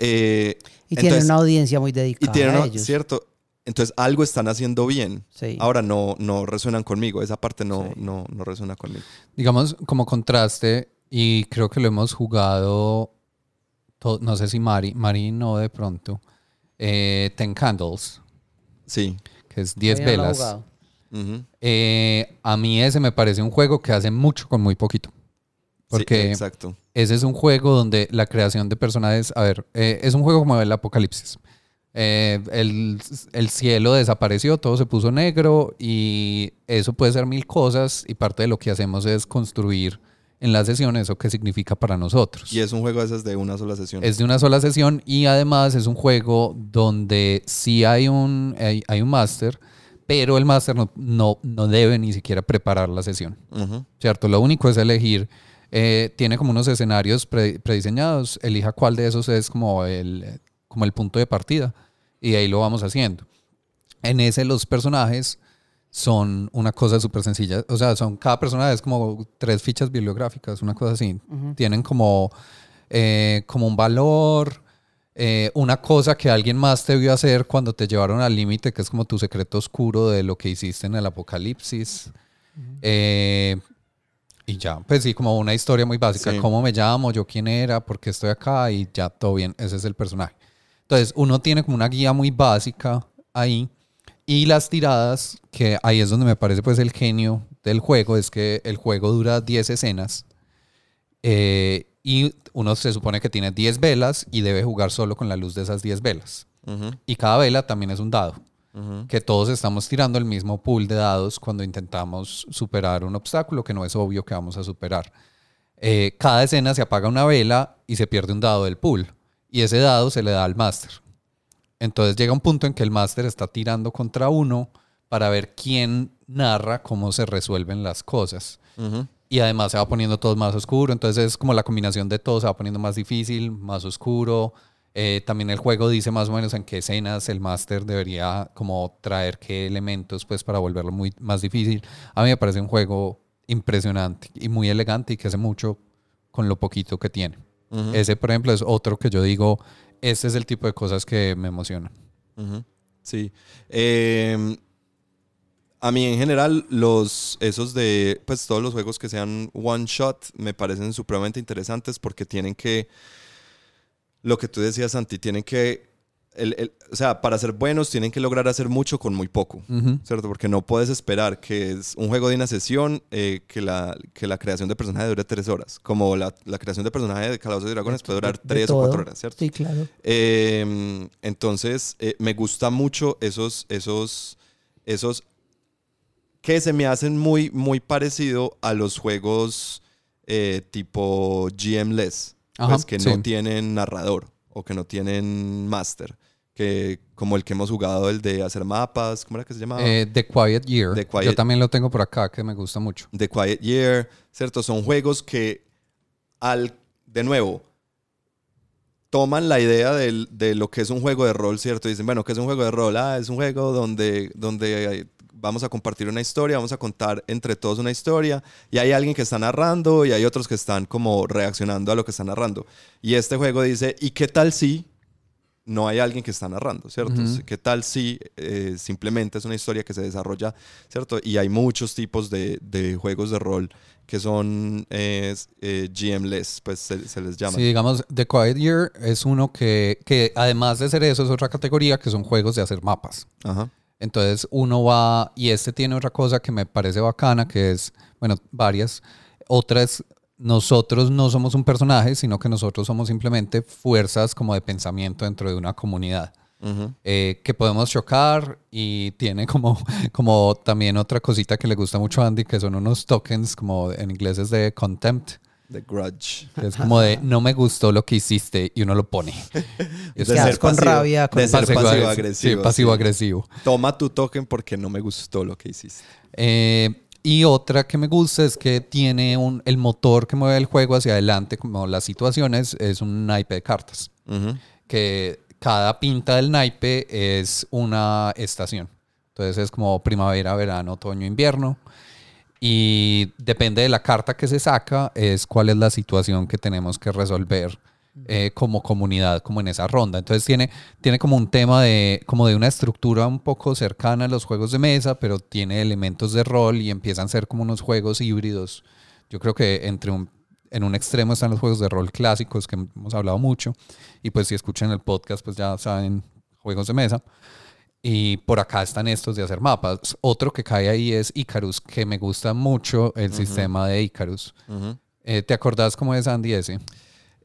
Eh, y tienen entonces- una audiencia muy y dedicada tienen a ellos. cierto. Entonces algo están haciendo bien. Sí. Ahora no, no resuenan conmigo. Esa parte no, Sí. no, no resuena conmigo. Digamos, como contraste, y creo que lo hemos jugado, to- no sé si Mari, Mari no de pronto, eh, Ten Candles, Sí. que es 10 Todavía no lo he velas. Eh, a mí ese me parece un juego que hace mucho con muy poquito. Sí, Porque exacto. ese es un juego donde la creación de personajes, a ver, eh, es un juego como el apocalipsis. Eh, el, el cielo desapareció, todo se puso negro y eso puede ser mil cosas y parte de lo que hacemos es construir en las sesiones eso que significa para nosotros. Y es un juego de esas de una sola sesión. Es de una sola sesión y además es un juego donde sí hay un, hay, hay un máster, pero el máster no, no, no debe ni siquiera preparar la sesión. ¿cierto? Lo único es elegir, eh, tiene como unos escenarios pre- prediseñados, elija cuál de esos es como el, como el punto de partida y ahí lo vamos haciendo. En ese los personajes son una cosa súper sencilla, o sea, son cada personaje es como tres fichas bibliográficas, una cosa así. Tienen como, eh, como un valor, eh, una cosa que alguien más te vio hacer cuando te llevaron al límite, que es como tu secreto oscuro de lo que hiciste en el apocalipsis. Eh, y ya, pues sí, como una historia muy básica. Sí. ¿Cómo me llamo? ¿Yo quién era? ¿Por qué estoy acá? Y ya, todo bien. Ese es el personaje. Entonces, uno tiene como una guía muy básica ahí. Y las tiradas, que ahí es donde me parece pues el genio del juego, es que el juego dura 10 escenas. eh, y uno se supone que tiene 10 velas y debe jugar solo con la luz de esas 10 velas. Y cada vela también es un dado que todos estamos tirando el mismo pool de dados cuando intentamos superar un obstáculo que no es obvio que vamos a superar. Eh, cada escena se apaga una vela y se pierde un dado del pool. Y ese dado se le da al máster. Entonces llega un punto en que el máster está tirando contra uno para ver quién narra cómo se resuelven las cosas. Y además se va poniendo todo más oscuro. Entonces es como la combinación de todo se va poniendo más difícil, más oscuro. Eh, también el juego dice más o menos en qué escenas el máster debería como traer qué elementos pues para volverlo muy más difícil. A mí me parece un juego impresionante y muy elegante y que hace mucho con lo poquito que tiene. Ese, por ejemplo, es otro que yo digo, este es el tipo de cosas que me emocionan. Sí. Eh, a mí en general los esos de pues todos los juegos que sean one shot me parecen supremamente interesantes porque tienen que lo que tú decías Santi tienen que el- el- o sea para ser buenos tienen que lograr hacer mucho con muy poco Ujú. ¿cierto? Porque no puedes esperar que es un juego de una sesión eh, que, la, que la creación de personaje dure tres horas. Como la, la creación de personaje de Calabozos y Dragones puede durar De tres o cuatro horas, ¿cierto? Sí, claro. Eh, entonces, eh, me gusta mucho esos, esos, esos que se me hacen muy, muy parecido a los juegos eh, tipo GM-less, pues que sí. no tienen narrador o que no tienen master, que como el que hemos jugado, el de hacer mapas, ¿cómo era que se llamaba? Eh, The Quiet Year. The Quiet- Yo también lo tengo por acá que me gusta mucho. The Quiet Year, ¿cierto? Son juegos que, al, de nuevo, toman la idea del- de lo que es un juego de rol, ¿cierto? Dicen, bueno, ¿qué es un juego de rol? Ah, es un juego donde, donde vamos a compartir una historia, vamos a contar entre todos una historia, y hay alguien que está narrando y hay otros que están como reaccionando a lo que está narrando. Y este juego dice, ¿y qué tal si no hay alguien que está narrando, ¿cierto? Ujú. ¿Qué tal si eh, simplemente es una historia que se desarrolla, ¿cierto? Y hay muchos tipos de, de juegos de rol que son eh, eh, GM-less, pues se, se les llama. Sí, digamos, The Quiet Year es uno que, que además de ser eso, es otra categoría que son juegos de hacer mapas. Ajá. Entonces uno va, y este tiene otra cosa que me parece bacana, que es, bueno, varias. Otra es, nosotros no somos un personaje, sino que nosotros somos simplemente fuerzas como de pensamiento dentro de una comunidad. Eh, que podemos chocar y tiene como, como también otra cosita que le gusta mucho a Andy, que son unos tokens, como en inglés es de contempt, The Grudge. es como de no me gustó lo que hiciste y uno lo pone. Y es De Quedas ser con pasivo- rabia, con de ser pasivo- pasivo agresivo. Sí, pasivo agresivo. Toma tu token porque no me gustó lo que hiciste. Eh, y otra que me gusta es que tiene un, el motor que mueve el juego hacia adelante, como las situaciones, es un naipe de cartas. Que cada pinta del naipe es una estación. Entonces es como primavera, verano, otoño, invierno. Y depende de la carta que se saca, es cuál es la situación que tenemos que resolver eh, como comunidad, como en esa ronda. Entonces tiene, tiene como un tema de, como de una estructura un poco cercana a los juegos de mesa, pero tiene elementos de rol y empiezan a ser como unos juegos híbridos. Yo creo que entre un, en un extremo están los juegos de rol clásicos que hemos hablado mucho. Y pues si escuchan el podcast, pues ya saben juegos de mesa. Y por acá están estos de hacer mapas. Otro que cae ahí es Icarus, que me gusta mucho el sistema de Icarus. Ujú. Eh, ¿Te acordás cómo es Andy ese?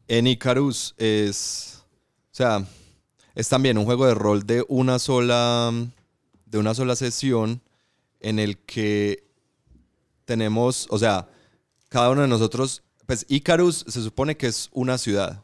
En Icarus es, o sea, es también un juego de rol de una sola, de una sola sesión en el que tenemos, o sea, cada uno de nosotros, pues Icarus se supone que es una ciudad,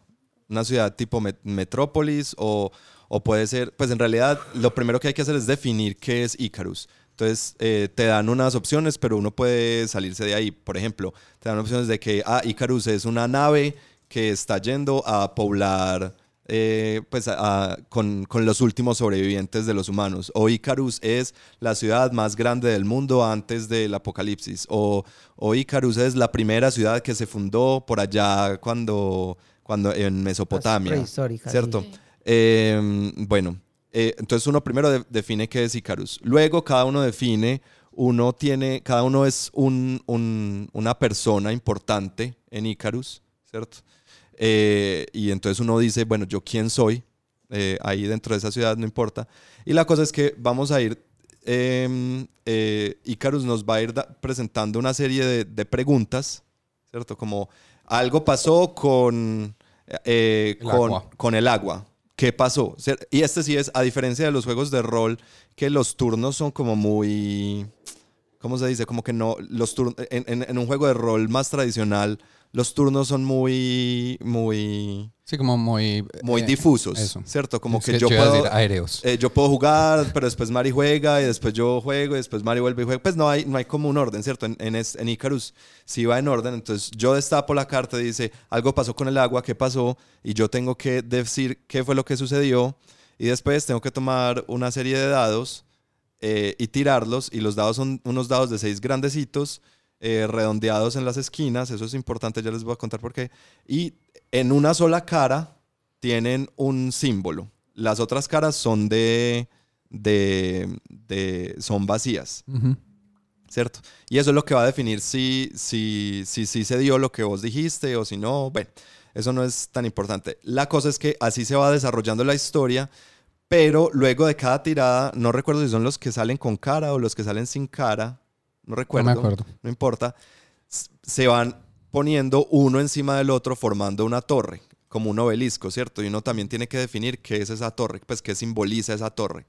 una ciudad tipo met- metrópolis o, o puede ser, pues en realidad lo primero que hay que hacer es definir qué es Icarus. Entonces eh, te dan unas opciones, pero uno puede salirse de ahí. Por ejemplo, te dan opciones de que, ah, Icarus es una nave que está yendo a poblar eh, pues, a- a- con, con los últimos sobrevivientes de los humanos. O Icarus es la ciudad más grande del mundo antes del apocalipsis. O, o Icarus es la primera ciudad que se fundó por allá cuando, cuando en Mesopotamia. prehistórica, ¿Cierto? sí. Eh, bueno, eh, entonces uno primero de- define qué es Icarus. Luego cada uno define, uno tiene, cada uno es un- un- una persona importante en Icarus, ¿cierto? Eh, y entonces uno dice, bueno, ¿yo quién soy? Eh, ahí dentro de esa ciudad, no importa. Y la cosa es que vamos a ir, eh, eh, Icarus nos va a ir presentando una serie de, de preguntas, ¿cierto? Como algo pasó con, eh, El con, agua. con el agua. ¿Qué pasó? Y este sí es, a diferencia de los juegos de rol, que los turnos son como muy... ¿Cómo se dice? Como que no... Los turnos, en, en- en un juego de rol más tradicional, los turnos son muy... Muy... Sí, como muy... Muy eh, difusos, eso. ¿cierto? Como Es que, yo puedo... decir aéreos. Eh, yo puedo jugar, pero después Mari juega y después yo juego y después Mari vuelve y juega. Pues no hay, no hay como un orden, ¿cierto? En, en, es- en Icarus sí va en orden. Entonces yo destapo la carta y dice, algo pasó con el agua, ¿qué pasó? Y yo tengo que decir qué fue lo que sucedió. Y después tengo que tomar una serie de dados eh, y tirarlos. Y los dados son unos dados de seis grandecitos, eh, redondeados en las esquinas. Eso es importante, ya les voy a contar por qué. Y en una sola cara tienen un símbolo. Las otras caras son de, de, de- son vacías, Ujú. ¿cierto? Y eso es lo que va a definir si, si, si, si se dio lo que vos dijiste o si no. Bueno, eso no es tan importante. La cosa es que así se va desarrollando la historia, pero luego de cada tirada, no recuerdo si son los que salen con cara o los que salen sin cara, no No recuerdo me acuerdo. no importa, se van poniendo uno encima del otro formando una torre, como un obelisco, ¿cierto? Y uno también tiene que definir qué es esa torre, pues qué simboliza esa torre.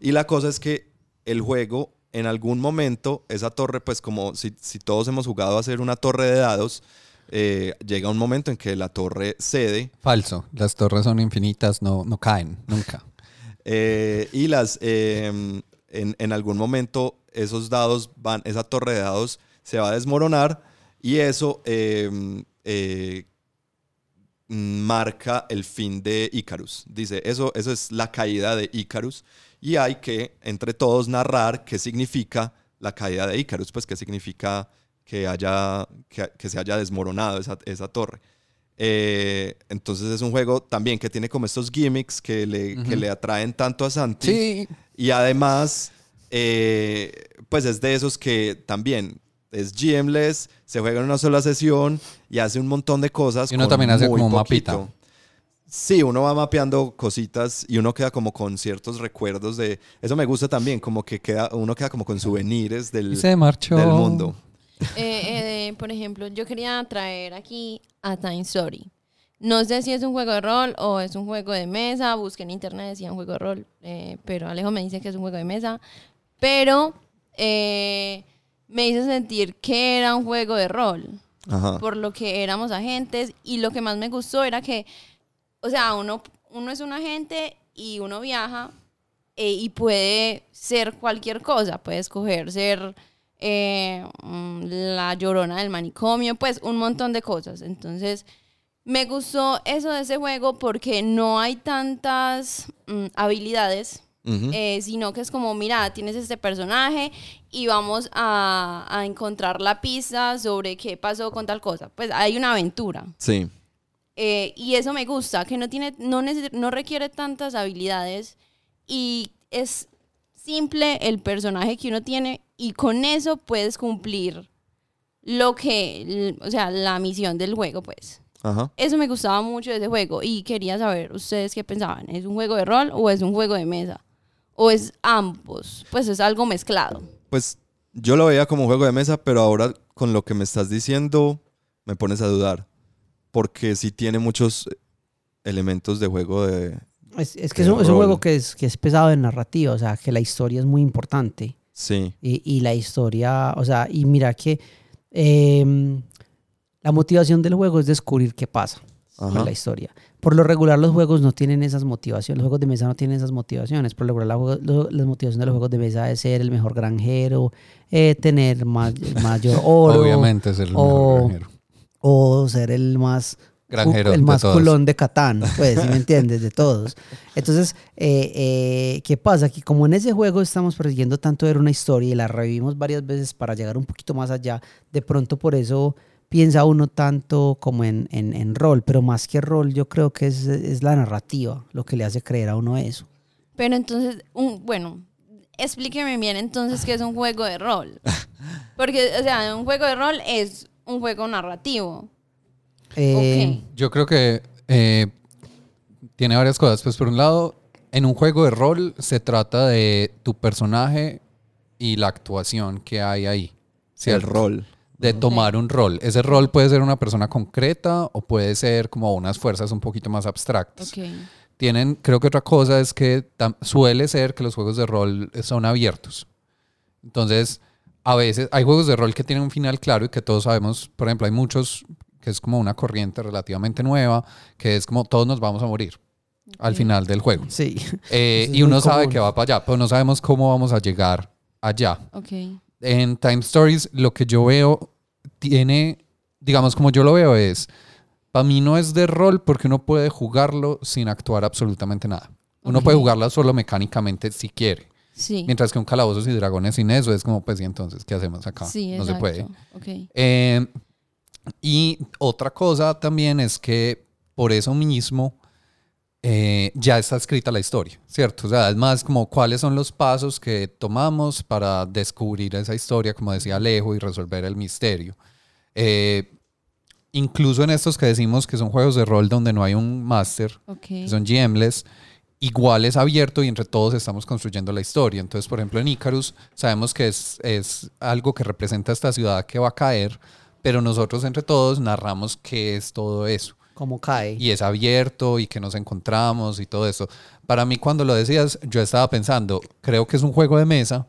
Y la cosa es que el juego, en algún momento, esa torre, pues como si, si todos hemos jugado a hacer una torre de dados, eh, llega un momento en que la torre cede Falso. Las torres son infinitas, no, no caen, nunca. Eh, y las en, en algún momento esos dados van, esa torre de dados se va a desmoronar y eso eh, eh, marca el fin de Icarus. Dice, eso, eso es la caída de Icarus y hay que entre todos narrar qué significa la caída de Icarus, pues qué significa que, haya, que, que se haya desmoronado esa, esa torre. Eh, entonces es un juego también que tiene como estos gimmicks que le, que le atraen tanto a Santi. Sí, Y además, eh, pues es de esos que también es GMless, se juega en una sola sesión y hace un montón de cosas. Y uno con también hace muy como poquito. mapita. Sí, uno va mapeando cositas y uno queda como con ciertos recuerdos de... Eso me gusta también, como que queda, uno queda como con souvenirs del, y se marchó. del mundo. Eh, eh, por ejemplo, yo quería traer aquí a Time Story. No sé si es un juego de rol o es un juego de mesa. Busqué en internet, decía un juego de rol, eh, pero Alejo me dice que es un juego de mesa. Pero eh, me hizo sentir que era un juego de rol, Ajá. por lo que éramos agentes. Y lo que más me gustó era que, o sea, uno, uno es un agente y uno viaja eh, y puede ser cualquier cosa. Puede escoger ser eh, mm, la llorona del manicomio, pues un montón de cosas. Entonces, me gustó eso de ese juego porque no hay tantas mm, habilidades, eh, sino que es como, mira, tienes este personaje y vamos a, a encontrar la pista sobre qué pasó con tal cosa. Pues hay una aventura. Sí. Eh, y eso me gusta, que no, tiene, no, no requiere tantas habilidades y es simple el personaje que uno tiene y con eso puedes cumplir lo que, o sea, la misión del juego, pues. Ajá. Eso me gustaba mucho de ese juego y quería saber ustedes qué pensaban. ¿Es un juego de rol o es un juego de mesa? ¿O es ambos? Pues es algo mezclado. Pues yo lo veía como un juego de mesa, pero ahora con lo que me estás diciendo me pones a dudar. Porque sí tiene muchos elementos de juego de... Es, es que De es un, es un rol. juego que es, que es pesado de narrativa, o sea, que la historia es muy importante. Sí. Y, y la historia, o sea, y mira que em, la motivación del juego es descubrir qué pasa Ajá. en la historia. Por lo regular los juegos no tienen esas motivaciones, los juegos de mesa no tienen esas motivaciones. Por lo regular la lo- las motivaciones de los juegos de mesa es ser el mejor granjero, eh, tener ma- mayor oro Obviamente es el o- mejor granjero. o ser el más Granjero el de más todos. culón de Catán, pues, ¿sí me entiendes? De todos. Entonces, eh, eh, ¿qué pasa? Que como en ese juego estamos persiguiendo tanto ver una historia y la revivimos varias veces para llegar un poquito más allá, de pronto por eso piensa uno tanto como en, en, en rol, pero más que rol yo creo que es, es la narrativa lo que le hace creer a uno eso. Pero entonces, un, bueno, explíqueme bien entonces qué es un juego de rol. Porque, o sea, un juego de rol es un juego narrativo. Eh, Ok. Yo creo que eh, tiene varias cosas. Pues por un lado, en un juego de rol se trata de tu personaje y la actuación que hay ahí. El ¿cierto? rol. De tomar un rol. Ese rol puede ser una persona concreta o puede ser como unas fuerzas un poquito más abstractas. Ok. Tienen, creo que otra cosa es que suele ser que los juegos de rol son abiertos. Entonces, a veces hay juegos de rol que tienen un final claro y que todos sabemos, por ejemplo, hay muchos que es como una corriente relativamente nueva, que es como todos nos vamos a morir al final del juego. sí. Eh, y uno sabe común. que va para allá, pero no sabemos cómo vamos a llegar allá. Ok. En Time Stories lo que yo veo tiene, digamos como yo lo veo es, para mí no es de rol porque uno puede jugarlo sin actuar absolutamente nada. Uno puede jugarla solo mecánicamente si quiere. Sí. Mientras que un calabozos y dragones sin eso es como, pues, ¿y entonces qué hacemos acá? Sí, no se puede. Ok. Eh, y otra cosa también es que por eso mismo eh, ya está escrita la historia, ¿cierto? O sea, es más como cuáles son los pasos que tomamos para descubrir esa historia, como decía Alejo, y resolver el misterio. Eh, incluso en estos que decimos que son juegos de rol donde no hay un máster, Ok. que son GMless, igual es abierto y entre todos estamos construyendo la historia. Entonces, por ejemplo, en Icarus sabemos que es, es algo que representa esta ciudad que va a caer, pero nosotros entre todos narramos qué es todo eso. Como cae. Y es abierto y que nos encontramos y todo eso. Para mí, cuando lo decías, yo estaba pensando, creo que es un juego de mesa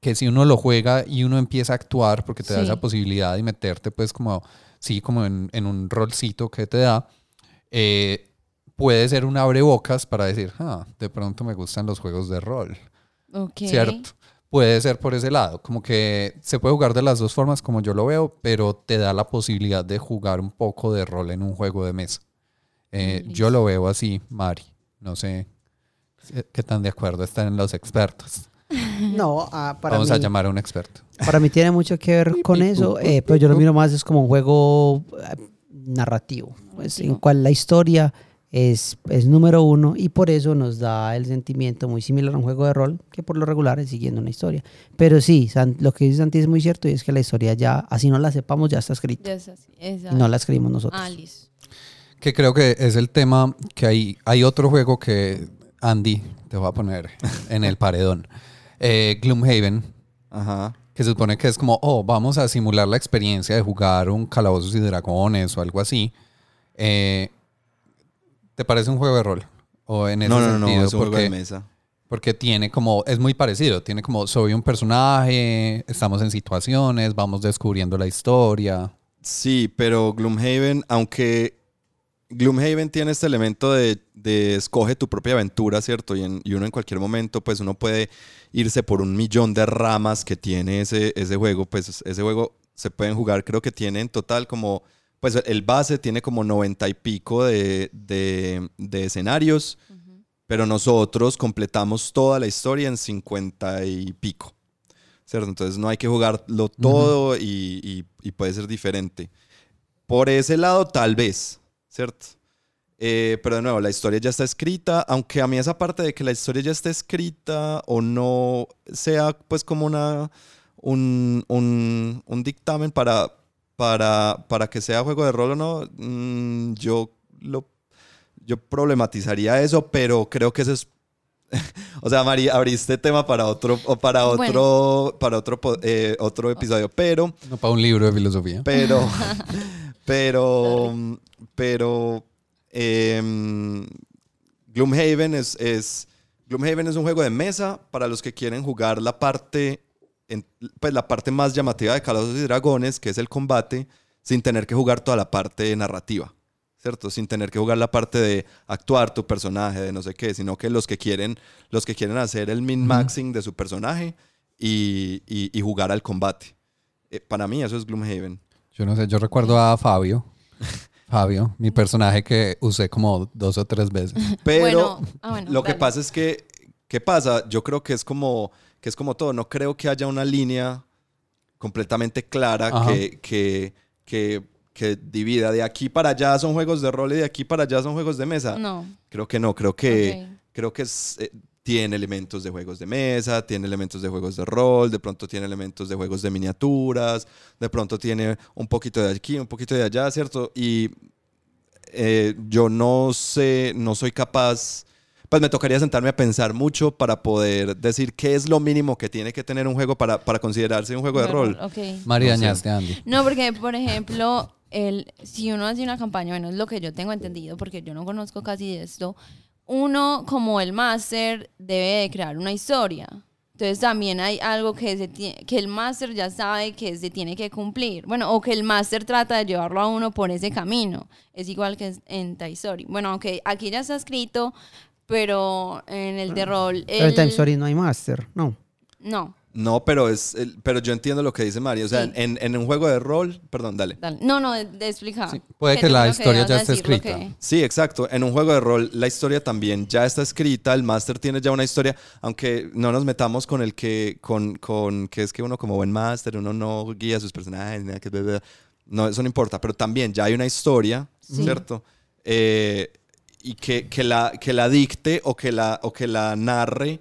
que si uno lo juega y uno empieza a actuar, porque te da Sí. esa posibilidad de meterte, pues, como, sí, como en, en un rolcito que te da, eh, puede ser un abrebocas para decir, ah, de pronto me gustan los juegos de rol, Ok. ¿cierto? Puede ser por ese lado, como que se puede jugar de las dos formas como yo lo veo, pero te da la posibilidad de jugar un poco de rol en un juego de mesa. Eh, yo lo veo así, Mari. No sé qué tan de acuerdo están los expertos. No, ah, para Vamos mí, a llamar a un experto. para mí tiene mucho que ver con eso, eh, pero yo lo miro más es como un juego eh, narrativo, pues, en cual la historia es, es número uno y por eso nos da el sentimiento muy similar a un juego de rol que por lo regular es siguiendo una historia. Pero sí, San- lo que dice Santi es muy cierto y es que la historia ya, así no la sepamos, ya está escrita Ya es así. y no la escribimos nosotros. Ah, listo. Que creo que es el tema que hay, hay otro juego que Andy te va a poner en el paredón. Eh, Gloomhaven, Ajá. que se supone que es como, oh, vamos a simular la experiencia de jugar un Calabozos y Dragones o algo así. Eh, ¿Te parece un juego de rol? O en ese No, no, no, sentido, es un juego porque, de mesa. porque tiene como, es muy parecido, tiene como, soy un personaje, estamos en situaciones, vamos descubriendo la historia. Sí, pero Gloomhaven, aunque Gloomhaven tiene este elemento de, de escoge tu propia aventura, ¿cierto? Y, en- y uno en cualquier momento, pues uno puede irse por un millón de ramas que tiene ese, ese juego. Pues ese juego se pueden jugar, creo que tiene en total como, pues el base tiene como noventa y pico de, de- de escenarios, pero nosotros completamos toda la historia en cincuenta y pico. ¿Cierto? Entonces no hay que jugarlo todo y, y- y puede ser diferente. Por ese lado, tal vez, ¿cierto? Eh, pero de nuevo, la historia ya está escrita, aunque a mí esa parte de que la historia ya esté escrita o no sea pues como una, un, un- un dictamen para, para, para que sea juego de rol o no, mm, yo, lo, yo problematizaría eso, pero creo que eso es... o sea, Mari, abriste tema para otro, o para otro, Bueno. para otro, eh, otro episodio, pero... No para un libro de filosofía. Pero, pero, pero, em, Gloomhaven es, es, Gloomhaven es un juego de mesa para los que quieren jugar la parte, en- pues la parte más llamativa de Calabozos y Dragones, que es el combate, sin tener que jugar toda la parte narrativa. ¿Cierto? Sin tener que jugar la parte de actuar tu personaje, de no sé qué, sino que los que quieren, los que quieren hacer el min-maxing de su personaje y, y- y jugar al combate. Eh, para mí eso es Gloomhaven. Yo no sé, yo recuerdo a Fabio. Fabio, mi personaje que usé como dos o tres veces. Pero Bueno, ah, bueno, lo que dale. pasa es que, ¿qué pasa? Yo creo que es como, que es como todo. No creo que haya una línea completamente clara que, que, que que divida de aquí para allá son juegos de rol y de aquí para allá son juegos de mesa. No. Creo que no, creo que, creo que es, eh, tiene elementos de juegos de mesa, tiene elementos de juegos de rol, de pronto tiene elementos de juegos de miniaturas, de pronto tiene un poquito de aquí, un poquito de allá, ¿cierto? Y eh, yo no sé, no soy capaz, pues me tocaría sentarme a pensar mucho para poder decir qué es lo mínimo que tiene que tener un juego para, para considerarse un juego de rol. Ok. Mari, No sé. dañaste a Andy. No, porque, por ejemplo, el, si uno hace una campaña, bueno, es lo que yo tengo entendido, porque yo no conozco casi de esto, uno como el máster debe de crear una historia. Entonces también hay algo que, se que el máster ya sabe que se tiene que cumplir. Bueno, o que el máster trata de llevarlo a uno por ese camino. Es igual que en Toy Story. Bueno, aunque aquí ya está escrito, pero en el de rol... Pero en el- Time Story no hay Master, no. No, No, pero es, el- pero yo entiendo lo que dice Mario. O sea, Sí. en, en un juego de rol, perdón, dale. dale. no, no, de, explicar. Sí, puede ¿Qué que te- la historia ibas ya esté escrita. que- Sí, exacto. En un juego de rol la historia también ya está escrita, el máster tiene ya una historia, aunque no nos metamos con el que, con, con que es que uno como buen máster, uno no guía a sus personajes, nada que no, eso no importa, pero también ya hay una historia, Sí. ¿cierto? Eh, y que, que, la, que la dicte o que la, o que la narre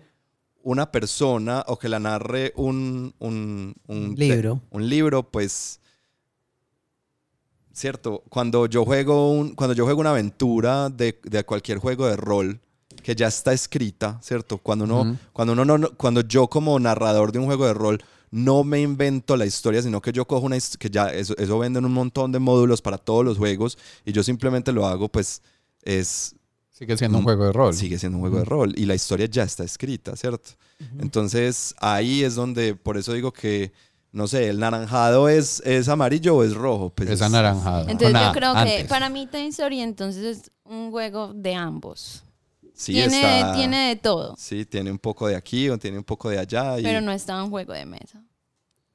una persona o que la narre un, un, un Libro. un libro, pues cierto, cuando yo juego un, cuando yo juego una aventura de, de cualquier juego de rol que ya está escrita, ¿cierto? Cuando uno, Ujú. cuando uno no, cuando yo como narrador de un juego de rol no me invento la historia, sino que yo cojo una que ya eso, eso venden un montón de módulos para todos los juegos y yo simplemente lo hago, pues es Sigue siendo un juego de rol. sigue siendo un juego de rol y la historia ya está escrita, ¿cierto? Entonces ahí es donde, por eso digo que, no sé, el naranjado es, es amarillo o es rojo. Pues es anaranjado. Entonces yo creo que antes. para mí Toy Story entonces es un juego de ambos. Sí, tiene, está- tiene de todo, Sí, tiene un poco de aquí o tiene un poco de allá. y pero no está un juego de mesa.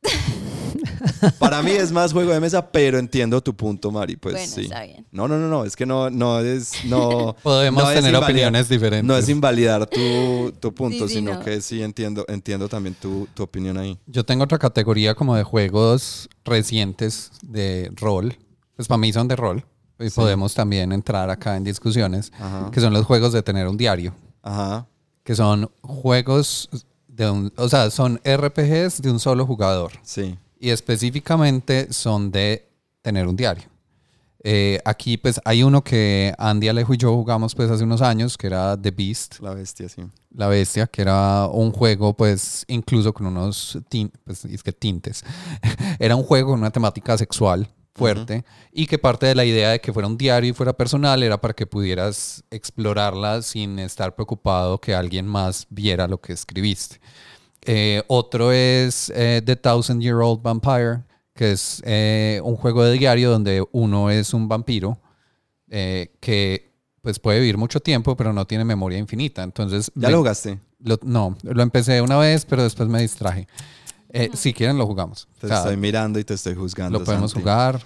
Para mí es más juego de mesa, pero entiendo tu punto, Mari. Pues bueno, sí. está bien. No, no, no, no, es que no, no es, no. Podemos no tener opiniones diferentes. No es invalidar tu, tu punto, Sí, sí, sino no. que sí entiendo, entiendo también tu, tu opinión ahí. Yo tengo otra categoría como de juegos recientes de rol. Pues para mí son de rol. Y Sí. podemos también entrar acá en discusiones. Ajá. Que son los juegos de tener un diario. Ajá. Que son juegos de un... O sea, son RPGs de un solo jugador. Sí. Y específicamente son de tener un diario. Eh, aquí pues hay uno que Andy Alejo y yo jugamos pues hace unos años, que era The Beast. La bestia, sí. La Bestia, que era un juego, pues, incluso con unos tin- pues, es que tintes. era un juego con una temática sexual fuerte y que parte de la idea de que fuera un diario y fuera personal era para que pudieras explorarla sin estar preocupado que alguien más viera lo que escribiste. Eh, otro es eh, The Thousand Year Old Vampire, que es eh, un juego de diario donde uno es un vampiro eh, que pues puede vivir mucho tiempo, pero no tiene memoria infinita. Entonces, ¿Ya ve- lo jugaste? lo- no, lo empecé una vez, pero después me distraje. Eh, si quieren, lo jugamos. Te O sea, estoy mirando y te estoy juzgando. lo podemos Santi. jugar.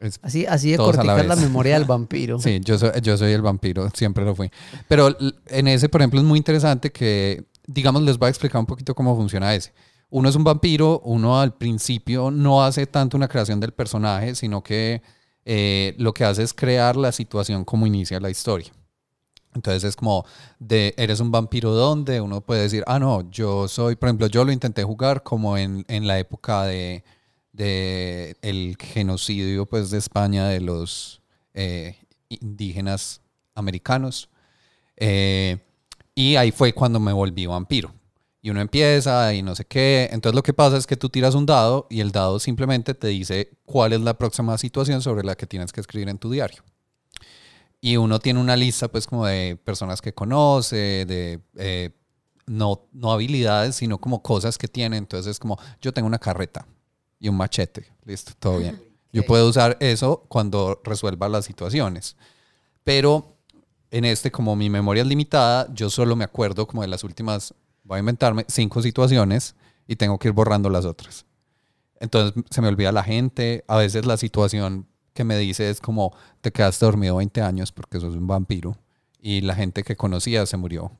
Es- Así, así de a la memoria del vampiro. Sí, yo soy, yo soy el vampiro, siempre lo fui. Pero en ese, por ejemplo, es muy interesante que, digamos, les voy a explicar un poquito cómo funciona ese. Uno es un vampiro, uno al principio no hace tanto una creación del personaje, sino que eh, lo que hace es crear la situación como inicia la historia. Entonces es como, de, ¿eres un vampiro dónde? Uno puede decir, ah, no, yo soy, por ejemplo, yo lo intenté jugar como en, en la época de, de el genocidio pues, de España de los eh, indígenas americanos. Eh, y ahí fue cuando me volví vampiro. Y uno empieza y no sé qué. Entonces lo que pasa es que tú tiras un dado y el dado simplemente te dice cuál es la próxima situación sobre la que tienes que escribir en tu diario. Y uno tiene una lista pues como de personas que conoce, de eh, no, no habilidades, sino como cosas que tiene. Entonces es como, yo tengo una carreta y un machete. Listo, todo bien. Yo puedo usar eso cuando resuelva las situaciones. Pero en este, como mi memoria es limitada, yo solo me acuerdo como de las últimas, voy a inventarme, cinco situaciones y tengo que ir borrando las otras. Entonces se me olvida la gente, a veces la situación que me dice es como, te quedaste dormido 20 años porque sos un vampiro y la gente que conocía se murió.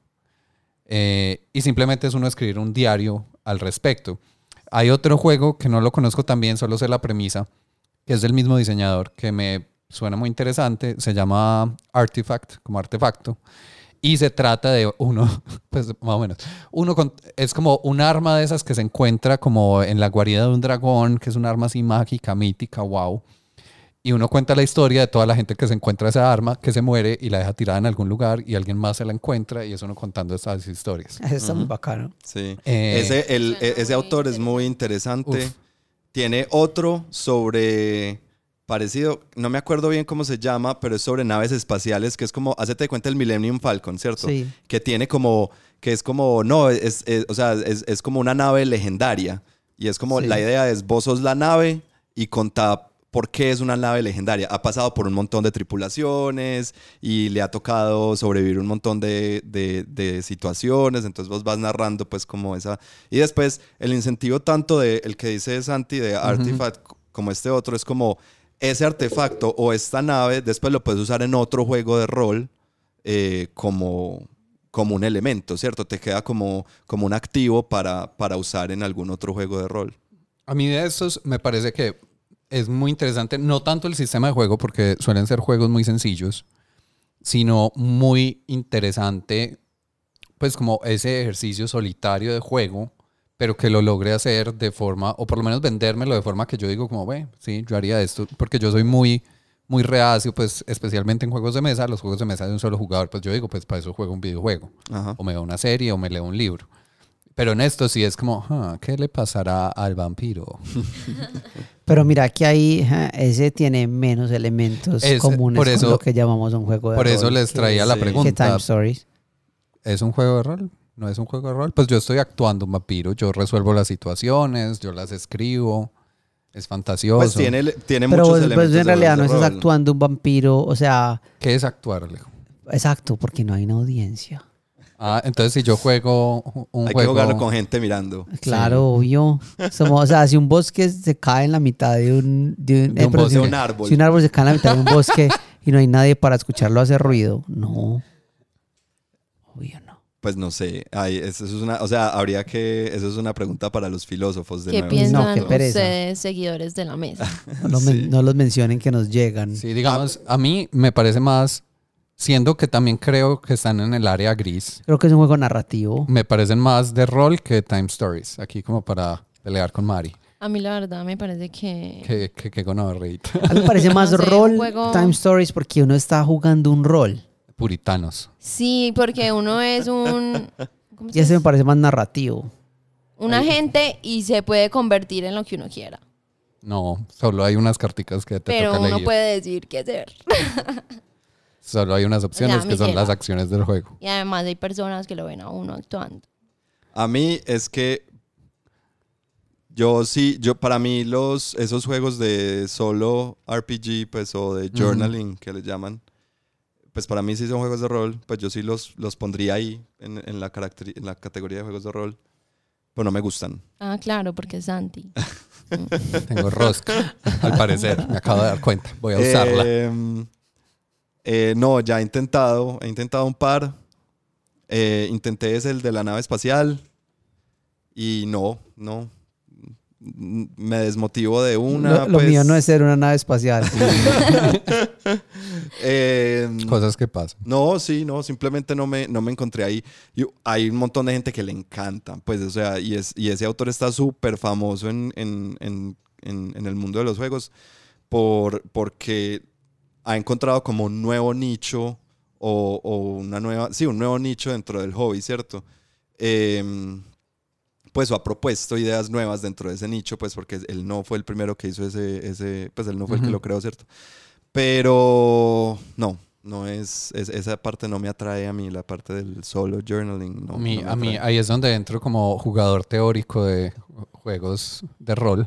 Eh, y simplemente es uno escribir un diario al respecto. Hay otro juego que no lo conozco también, solo sé la premisa, que es del mismo diseñador, que me suena muy interesante. Se llama Artifact, como artefacto. Y se trata de uno, pues más o menos, uno es como un arma de esas que se encuentra como en la guarida de un dragón, que es un arma así mágica, mítica, wow. Y uno cuenta la historia de toda la gente que se encuentra esa arma, que se muere y la deja tirada en algún lugar y alguien más se la encuentra y es uno contando estas historias. Eso está muy bacano. Sí. Eh, ese, el- Suena ese muy autor es muy interesante. Uf. Tiene otro sobre parecido, no me acuerdo bien cómo se llama, pero es sobre naves espaciales, que es como, hacete de cuenta el Millennium Falcon, ¿cierto? Sí. Que tiene como, que es como, no, es, es- o sea, es, es como una nave legendaria. Y es como, Sí. la idea es, vos sos la nave y contá por qué es una nave legendaria. Ha pasado por un montón de tripulaciones y le ha tocado sobrevivir un montón de, de- de situaciones, entonces vos vas narrando pues como esa... Y después el incentivo tanto de el que dice Santi de Artifact como este otro es como ese artefacto o esta nave después lo puedes usar en otro juego de rol eh, como, como un elemento, ¿cierto? Te queda como, como un activo para, para usar en algún otro juego de rol. A mí de estos me parece que es muy interesante, no tanto el sistema de juego, porque suelen ser juegos muy sencillos, sino muy interesante, pues como ese ejercicio solitario de juego, pero que lo logre hacer de forma, o por lo menos vendérmelo de forma que yo digo como, ve, sí, yo haría esto, porque yo soy muy, muy reacio, pues especialmente en juegos de mesa, los juegos de mesa de un solo jugador, pues yo digo, pues para eso juego un videojuego, Ajá. o me veo una serie, o me leo un libro. Pero en esto sí es como, "Ah, ¿qué le pasará al vampiro? Pero mira que ahí ese tiene menos elementos comunes por con eso- lo que llamamos un juego de Por rol. eso les que- traía la sí. pregunta. Time Stories. ¿Es un juego de rol? ¿No es un juego de rol? Pues yo estoy actuando un vampiro. Yo resuelvo las situaciones, yo las escribo. Es fantasioso. Pues tiene, tiene Pero muchos pues, elementos. en realidad no estás actuando un vampiro, o sea, ¿Qué es actuar, Alejo? exacto, porque no hay una audiencia. Ah, entonces si yo juego un Hay juego... que jugarlo con gente mirando. Claro, obvio. Somos, o sea, si un bosque se cae en la mitad de un, de un, De eh, un pero bosque, si- un árbol. Si un árbol se cae en la mitad de un bosque y no hay nadie para escucharlo hacer ruido, no. Obvio no. Pues no sé. Ay, eso es una, o sea, habría que. Eso es una pregunta para los filósofos de ¿Qué nuevo. piensan qué pereza. ustedes, seguidores de la mesa? No, lo men- Sí. no los mencionen que nos llegan. Sí, digamos, a mí me parece más... Siendo que también creo que están en el área gris. Creo que es un juego narrativo. Me parecen más de rol que Time Stories. Aquí como para pelear con Mari. A mí la verdad me parece que... Que, que, que gonorreíta. A mí me parece más No sé, un rol juego- Time Stories porque uno está jugando un rol. Puritanos. Sí, porque uno es un... ¿cómo se Y ese me parece más narrativo. Un agente y se puede convertir en lo que uno quiera. No, solo hay unas carticas que te Pero toca uno leer. puede decir qué hacer. Solo hay unas opciones me que son llega. las acciones del juego. Y además hay personas que lo ven a uno actuando. A mí es que yo sí, yo para mí los esos juegos de solo RPG, pues o de journaling que le llaman, pues para mí sí son juegos de rol, pues yo sí los, los pondría ahí en, en la en la categoría de juegos de rol, pero no me gustan. Ah, claro, porque es Santi. Tengo rosca, al parecer. Me acabo de dar cuenta. Voy a usarla. Em, eh, no, ya he intentado, he intentado un par. Eh, intenté ese el de la nave espacial y no, no. Me desmotivo de una. lo lo pues, mío no es ser una nave espacial. em, Cosas que pasan. no, sí, no, simplemente no me, no me encontré ahí. Y hay un montón de gente que le encanta, pues, o sea, y, es, y ese autor está súper famoso en, en, en, en, en el mundo de los juegos por, porque ha encontrado como un nuevo nicho o, o una nueva, sí, un nuevo nicho dentro del hobby, ¿cierto? Em, pues o ha propuesto ideas nuevas dentro de ese nicho, pues porque él no fue el primero que hizo ese, ese pues él no fue el que lo creó, ¿cierto? Pero no, no es, es- esa parte no me atrae a mí, la parte del solo journaling. No, a mí, no a mí ahí es donde entro como jugador teórico de juegos de rol.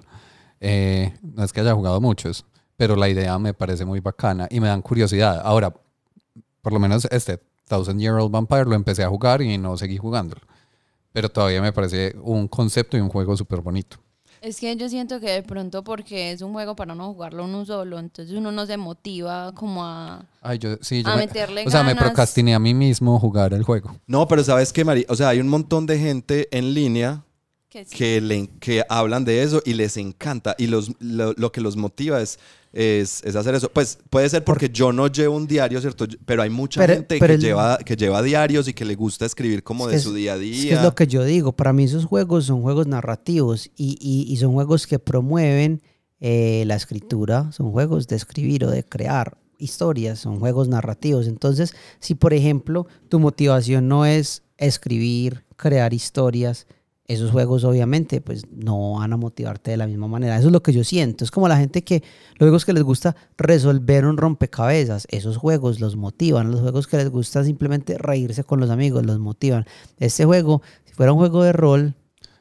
Eh, no es que haya jugado muchos, pero la idea me parece muy bacana y me dan curiosidad. Ahora, por lo menos este Thousand Year Old Vampire lo empecé a jugar y no seguí jugándolo. Pero todavía me parece un concepto y un juego súper bonito. Es que yo siento que de pronto porque es un juego para no jugarlo uno solo, entonces uno no se motiva como a, Ay, yo, sí, yo a me- meterle o sea, me ganas. procrastiné a mí mismo jugar el juego. No, pero sabes qué, Mari, o sea, hay un montón de gente en línea Que sí. que, le- que hablan de eso y les encanta. Y los, lo, lo que los motiva es, es, es hacer eso. Pues puede ser porque yo no llevo un diario, ¿cierto? Pero hay mucha Pero- gente pero que, el- lleva, que lleva diarios y que le gusta escribir como Es de que es- su día a Es día. que es lo que yo digo. Para mí esos juegos son juegos narrativos y, y- y son juegos que promueven eh, la escritura, son juegos de escribir o de crear historias, son juegos narrativos. Entonces, si por ejemplo tu motivación no es escribir, crear historias, esos juegos obviamente pues no van a motivarte de la misma manera. Eso es lo que yo siento. Es como la gente que, los juegos que les gusta resolver un rompecabezas, esos juegos los motivan. Los juegos que les gusta simplemente reírse con los amigos, los motivan. Este juego, si fuera un juego de rol,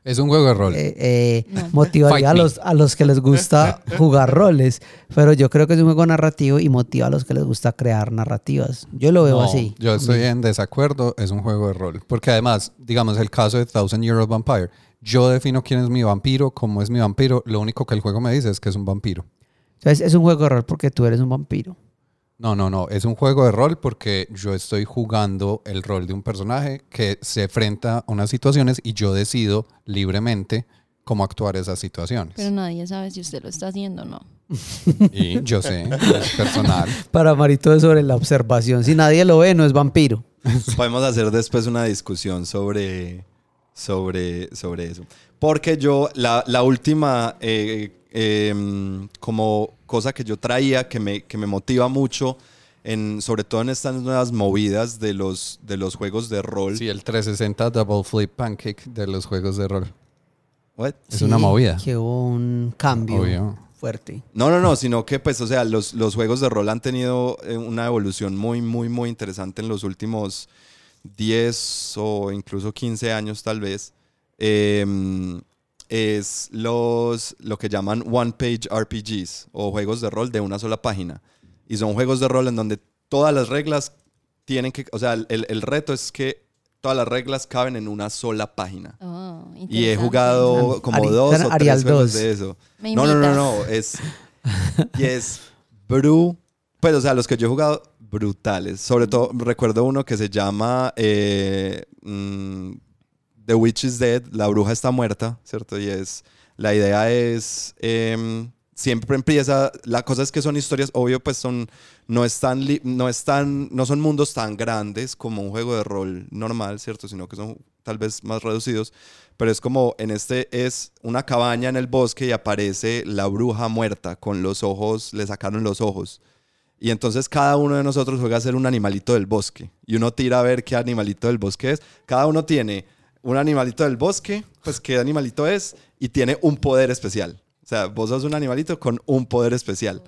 Es un juego de rol. eh, eh, No. motivaría a los, a los que les gusta jugar roles. Pero yo creo que es un juego narrativo y motiva a los que les gusta crear narrativas. Yo lo veo No, así. Yo estoy en desacuerdo, es un juego de rol. Porque además, digamos, el caso de Thousand Year Old Vampire, yo defino quién es mi vampiro, cómo es mi vampiro, lo único que el juego me dice es que es un vampiro. Entonces, es un juego de rol porque tú eres un vampiro. No, no, no, es un juego de rol porque yo estoy jugando el rol de un personaje que se enfrenta a unas situaciones y yo decido libremente cómo actuar esas situaciones. Pero nadie sabe si usted lo está haciendo o no. Y yo sé, es personal. Para Marito es sobre la observación. Si nadie lo ve, no es vampiro. Podemos hacer después una discusión sobre, sobre, sobre eso. Porque yo, la, la última eh, em, como cosa que yo traía que me, que me motiva mucho, en, sobre todo en estas nuevas movidas de los, de los juegos de rol. Sí, el 360 Double Flip Pancake de los juegos de rol. What? Es una movida. Que hubo un cambio Obvio. fuerte. No, no, no, sino que pues, o sea, los, los juegos de rol han tenido eh, una evolución muy, muy, muy interesante en los últimos 10 o incluso 15 años tal vez. Em, es los, lo que llaman One Page RPGs o juegos de rol de una sola página. Y son juegos de rol en donde todas las reglas tienen que, o sea, el, el reto es que todas las reglas caben en una sola página. Oh, Y he jugado como Ari- dos o Arial tres juegos 2. de eso. Me No, no, no, no. Es. Y es. Bru. Pues, o sea, los que yo he jugado, brutales. Sobre todo, recuerdo uno que se llama eh, mm, The Witch is Dead. La bruja está muerta, ¿cierto? Y es. La idea es. em, siempre empieza. La cosa es que son historias, obvio, pues son. No están, no están, no son mundos tan grandes como un juego de rol normal, ¿cierto? Sino que son tal vez más reducidos. Pero es como en este es una cabaña en el bosque y aparece la bruja muerta con los ojos, le sacaron los ojos. Y entonces cada uno de nosotros juega a ser un animalito del bosque. Y uno tira a ver qué animalito del bosque es. Cada uno tiene un animalito del bosque, pues qué animalito es, y tiene un poder especial. O sea, vos sos un animalito con un poder especial.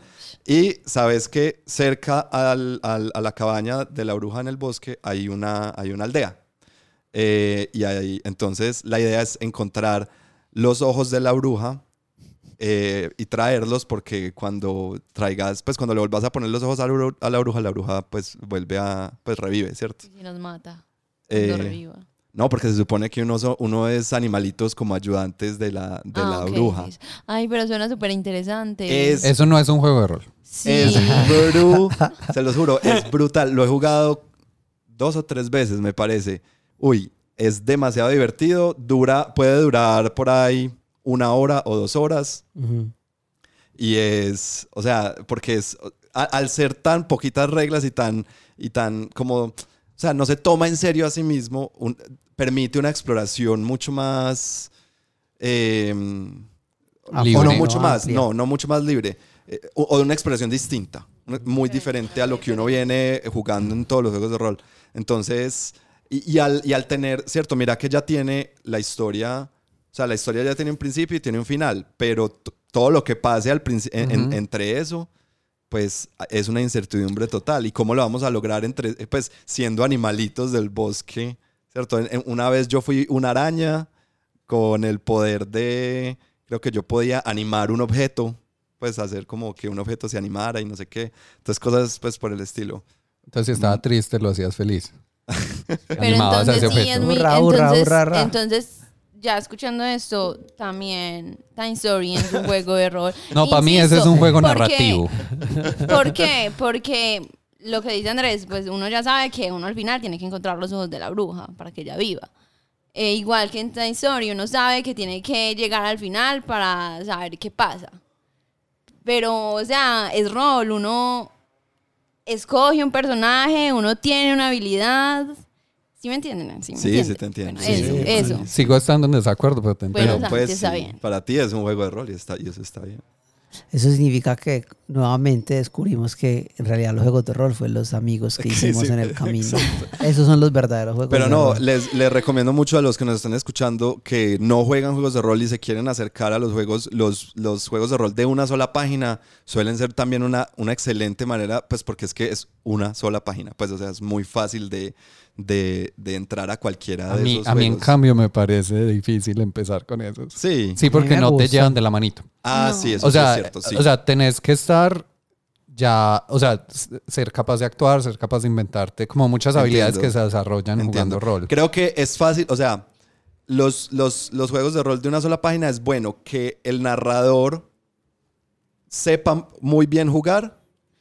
Y sabes que cerca al- al- a la cabaña de la bruja en el bosque hay una, hay una aldea. Eh, y ahí, entonces la idea es encontrar los ojos de la bruja eh, y traerlos porque cuando traigas, pues cuando le vuelvas a poner los ojos a la, bruja, la bruja pues vuelve a, pues revive, ¿cierto? Y nos mata. Eh, reviva. No, porque se supone que uno, so- uno es animalitos como ayudantes de la, de Ah, la bruja. Ay, pero suena súper interesante. Es- Eso no es un juego de rol. Sí. Es bru, se los juro, es brutal. Lo he jugado dos o tres veces, me parece. Uy, es demasiado divertido. Dura, puede durar por ahí una hora o dos horas. Y es, o sea, porque es, a- al ser tan poquitas reglas y tan, y tan como, o sea, no se toma en serio a sí mismo, un- permite una exploración mucho más, eh, Ah, o no mucho más, amplia. no, no mucho más libre, eh, o, una expresión distinta, muy diferente a lo que uno viene jugando en todos los juegos de rol. Entonces, y, y al, y al tener, cierto, mira que ya tiene la historia, o sea, la historia ya tiene un principio y tiene un final, pero todo lo que pase al en- entre eso, pues es una incertidumbre total. ¿Y cómo lo vamos a lograr entre, eh, pues, siendo animalitos del bosque? ¿Cierto? En- en- una vez yo fui una araña con el poder de, creo que yo podía animar un objeto, pues hacer como que un objeto se animara y no sé qué. Entonces cosas pues por el estilo. Entonces, si estaba triste, lo hacías feliz. Pero Animabas a ese entonces sí, objeto. muy, entonces, entonces, ya escuchando esto, también Time Story es un juego de rol. No, para mí ese es un juego porque- narrativo. ¿Por qué? Porque lo que dice Andrés, pues uno ya sabe que uno al final tiene que encontrar los ojos de la bruja para que ella viva. Eh, igual que en Toy Story, uno sabe que tiene que llegar al final para saber qué pasa. Pero, o sea, es rol, uno escoge un personaje, uno tiene una habilidad. ¿Sí me entienden? ¿Sí, me Sí, entienden? sí te entiendo. Bueno, Sí, eso, sí. eso. Sigo estando en desacuerdo, pero te entiendo. Bueno, pues está sí, bien. para ti es un juego de rol y, está, y eso está bien. Eso significa que nuevamente descubrimos que en realidad los juegos de rol fue los amigos que Sí, hicimos sí, en el camino. Esos son los verdaderos juegos Pero de no, rol. les, les recomiendo mucho a los que nos están escuchando que no juegan juegos de rol y se quieren acercar a los juegos, los, los juegos de rol de una sola página, suelen ser también una, una excelente manera, pues porque es que es una sola página, pues o sea, es muy fácil de, de, de entrar a cualquiera A de mí, esos a mí en cambio me parece difícil empezar con esos. Sí. Sí, porque no te llevan de la manito. Ah, No. sí, eso O sí sea, es cierto, sí. o sea, tenés que estar ya, o sea, ser capaz de actuar, ser capaz de inventarte, como muchas habilidades Entiendo. que se desarrollan Entiendo. jugando rol. Creo que es fácil, o sea, los, los, los juegos de rol de una sola página es bueno que el narrador sepa muy bien jugar,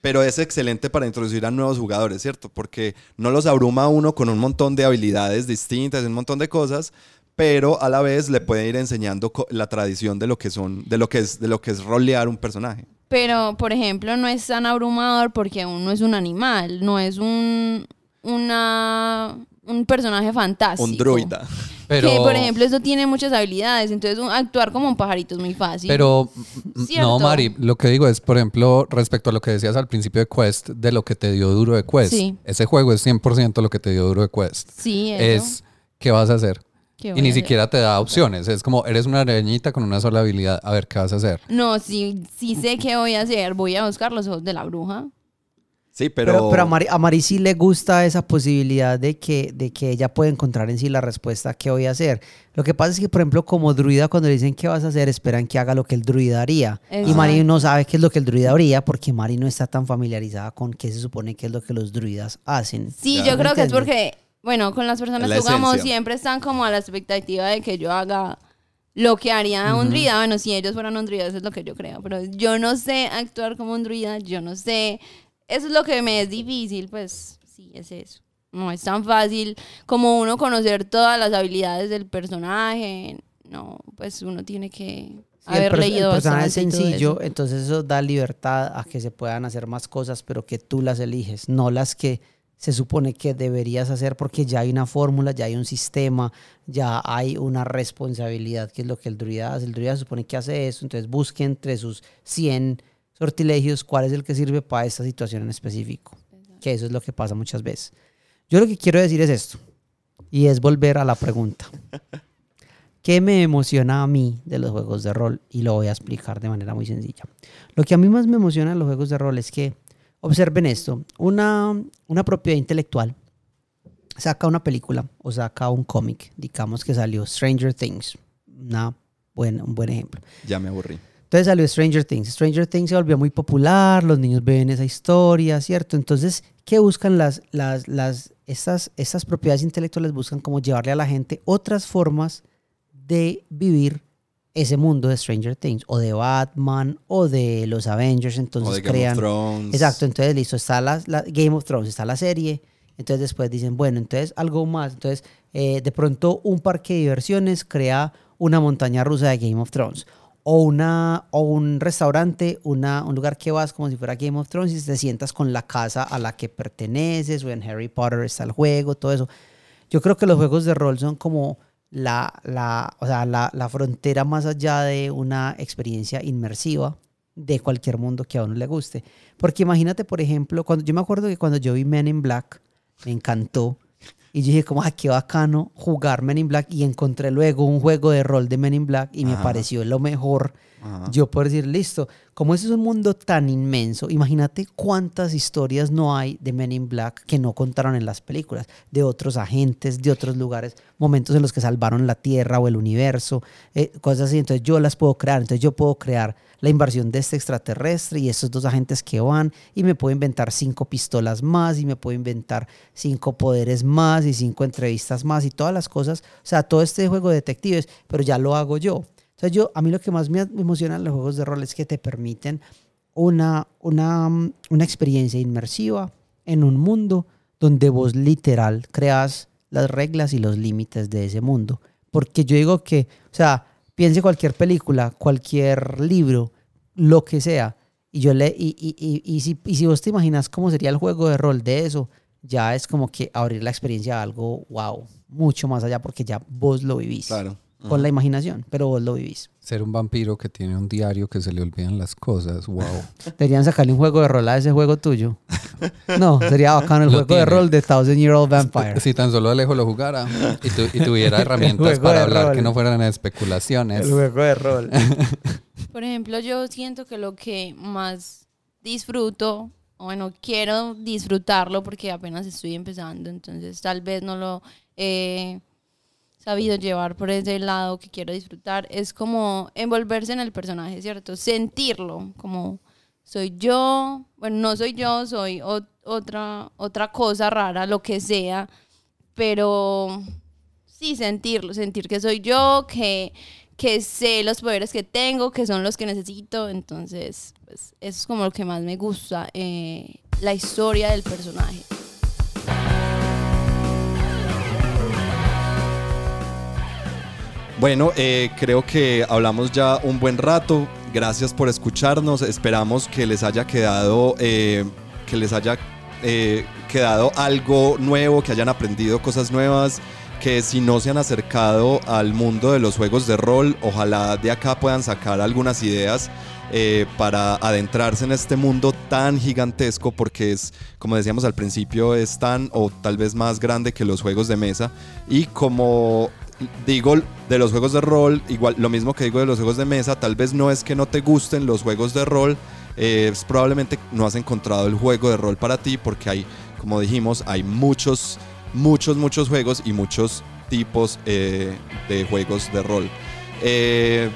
pero es excelente para introducir a nuevos jugadores, ¿cierto? Porque no los abruma a uno con un montón de habilidades distintas, un montón de cosas, pero a la vez le puede ir enseñando la tradición de lo que son, de lo que es, de lo que es rolear un personaje. Pero, por ejemplo, no es tan abrumador porque uno es un animal, no es un, una, un personaje fantástico. Un druida. Pero, Que, por ejemplo, eso tiene muchas habilidades, entonces un- actuar como un pajarito es muy fácil. pero mm, Cierto. no, Mari, lo que digo es, por ejemplo, respecto a lo que decías al principio de Quest, de lo que te dio duro de Quest. Sí. Ese juego es 100% lo que te dio duro de Quest. sí, eso. Es, ¿qué vas a hacer? ¿Qué Y ni siquiera te da opciones. Es como, eres una arañita con una sola habilidad. A ver, ¿qué vas a hacer? No, sí, sí sé qué voy a hacer. Voy a buscar los ojos de la bruja. Sí, Pero, pero... pero a, Mari, a Mari sí le gusta esa posibilidad de que, de que ella pueda encontrar en sí la respuesta que voy a hacer. Lo que pasa es que, por ejemplo, como druida, cuando le dicen qué vas a hacer, esperan que haga lo que el druida haría. Y. Mari no sabe qué es lo que el druida haría porque Mari no está tan familiarizada con qué se supone que es lo que los druidas hacen. Sí, Ya. yo creo que es porque, bueno, con las personas La que jugamos esencia. siempre están como a la expectativa de que yo haga lo que haría un druida. Bueno, si ellos fueran un druida, eso es lo que yo creo. Pero yo no sé actuar como un druida, yo no sé. Eso es lo que me es difícil, pues sí, es eso. No es tan fácil como uno conocer todas las habilidades del personaje. No, pues uno tiene que haber el, leído el personaje es sencillo, eso. entonces eso da libertad a que se puedan hacer más cosas, pero que tú las eliges, no las que se supone que deberías hacer porque ya hay una fórmula, ya hay un sistema, ya hay una responsabilidad, que es lo que el druida hace. El druida se supone que hace eso, entonces busque entre sus 100 sortilegios cuál es el que sirve para esta situación en específico, que eso es lo que pasa muchas veces. Yo lo que quiero decir es esto, y es volver a la pregunta. ¿Qué me emociona a mí de los juegos de rol? Y lo voy a explicar de manera muy sencilla. Lo que a mí más me emociona de los juegos de rol es que, observen esto, una, una propiedad intelectual saca una película o saca un cómic, digamos que salió Stranger Things, una buena, un buen ejemplo. Ya me aburrí. Entonces salió Stranger Things. Stranger Things se volvió muy popular, los niños ven esa historia, ¿cierto? Entonces, ¿qué buscan las, las, las, estas, estas propiedades intelectuales? Buscan como llevarle a la gente otras formas de vivir ese mundo de Stranger Things, o de Batman, o de los Avengers, entonces o de Game crean... of Thrones. Exacto, entonces listo, está la, la Game of Thrones, está la serie, entonces después dicen, bueno, entonces algo más, entonces eh, de pronto un parque de diversiones crea una montaña rusa de Game of Thrones, o, una, o un restaurante, una, un lugar que vas como si fuera Game of Thrones y te sientas con la casa a la que perteneces, o en Harry Potter está el juego, todo eso. Yo creo que los juegos de rol son como la, la, o sea, la, la frontera más allá de una experiencia inmersiva de cualquier mundo que a uno le guste. Porque imagínate, por ejemplo, cuando yo me acuerdo que cuando yo vi Men in Black, me encantó. Y yo dije, como, ah, qué bacano jugar Men in Black. Y encontré luego un juego de rol de Men in Black y me pareció lo mejor. Yo puedo decir, listo, como ese es un mundo tan inmenso, imagínate cuántas historias no hay de Men in Black que no contaron en las películas, de otros agentes, de otros lugares, momentos en los que salvaron la Tierra o el universo, eh, cosas así. Entonces yo las puedo crear, entonces yo puedo crear la invasión de este extraterrestre y estos dos agentes que van y me puedo inventar cinco pistolas más y me puedo inventar cinco poderes más y cinco entrevistas más y todas las cosas, o sea, todo este juego de detectives, pero ya lo hago yo. Entonces yo, a mí lo que más me emociona en los juegos de rol es que te permiten una, una, una experiencia inmersiva en un mundo donde vos literal creas las reglas y los límites de ese mundo. Porque yo digo que, o sea, piense cualquier película, cualquier libro, lo que sea, y yo le, y, y, y, y si, y si vos te imaginas cómo sería el juego de rol de eso, ya es como que abrir la experiencia a algo, wow, mucho más allá porque ya vos lo vivís. Claro. Con la imaginación, pero vos lo vivís. Ser un vampiro que tiene un diario que se le olvidan las cosas. Wow. Deberían sacarle un juego de rol a ese juego tuyo. No, sería bacano el Lo juego de rol de Thousand Year Old Vampire. Si tan solo Alejo lo jugara y, tu- y tuviera herramientas para hablar rol. que no fueran especulaciones. El juego de rol. Por ejemplo, yo siento que lo que más disfruto, o bueno, quiero disfrutarlo porque apenas estoy empezando, entonces tal vez no lo he sabido llevar por ese lado que quiero disfrutar, es como envolverse en el personaje, ¿cierto? Sentirlo, como soy yo, bueno, no soy yo, soy ot- otra, otra cosa rara, lo que sea, pero sí sentirlo, sentir que soy yo, que, que sé los poderes que tengo, que son los que necesito, entonces pues, eso es como lo que más me gusta, eh, la historia del personaje. Bueno, eh, creo que hablamos ya un buen rato. Gracias por escucharnos. Esperamos que les haya quedado, eh, que les haya eh, quedado algo nuevo, que hayan aprendido cosas nuevas. Que si no se han acercado al mundo de los juegos de rol, ojalá de acá puedan sacar algunas ideas eh, para adentrarse en este mundo tan gigantesco, porque es, como decíamos al principio, es tan o tal vez más grande que los juegos de mesa. Y como digo de los juegos de rol, igual lo mismo que digo de los juegos de mesa, tal vez no es que no te gusten los juegos de rol, eh, probablemente no has encontrado el juego de rol para ti porque hay, como dijimos, hay muchos, muchos, muchos juegos y muchos tipos eh, de juegos de rol. Eh,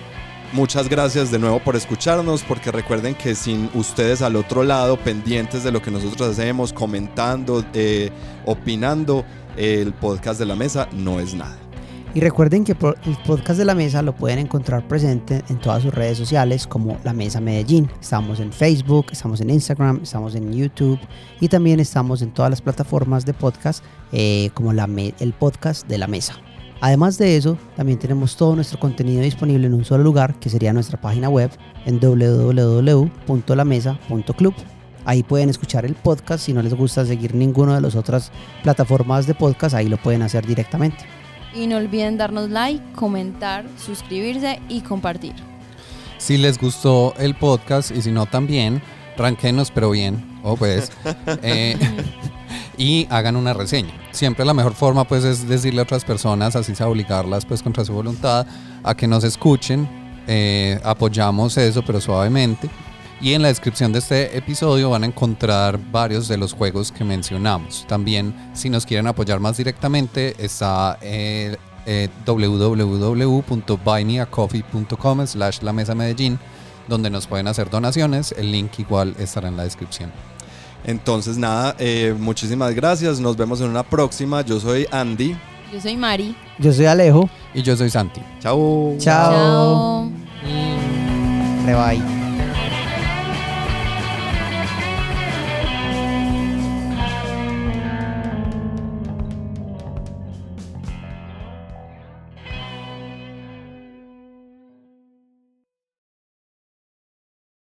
Muchas gracias de nuevo por escucharnos, porque recuerden que sin ustedes al otro lado, pendientes de lo que nosotros hacemos, comentando, opinando, el podcast de la mesa no es nada. Y recuerden que el podcast de la mesa lo pueden encontrar presente en todas sus redes sociales como La Mesa Medellín. Estamos en Facebook, estamos en Instagram, estamos en YouTube y también estamos en todas las plataformas de podcast eh, como el podcast de la mesa. Además de eso, también tenemos todo nuestro contenido disponible en un solo lugar, que sería nuestra página web en www.lamesa.club. Ahí pueden escuchar el podcast. Si no les gusta seguir ninguna de las otras plataformas de podcast, ahí lo pueden hacer directamente. Y no olviden darnos like, comentar, suscribirse y compartir. Si les gustó el podcast y si no también, ranquenos pero bien. O pues. eh, y hagan una reseña. Siempre la mejor forma pues es decirle a otras personas, así sea obligarlas pues contra su voluntad, a que nos escuchen. Eh, apoyamos eso pero suavemente. Y en la descripción de este episodio van a encontrar varios de los juegos que mencionamos. También si nos quieren apoyar más directamente está eh, eh, www.buymeacoffee.com slash la mesa Medellín donde nos pueden hacer donaciones. El link igual estará en la descripción. Entonces nada, eh, muchísimas gracias, nos vemos en una próxima. Yo soy Andy. Yo soy Mari. Yo soy Alejo. Y yo soy Santi. Chao. Chao. Chao. Bye bye.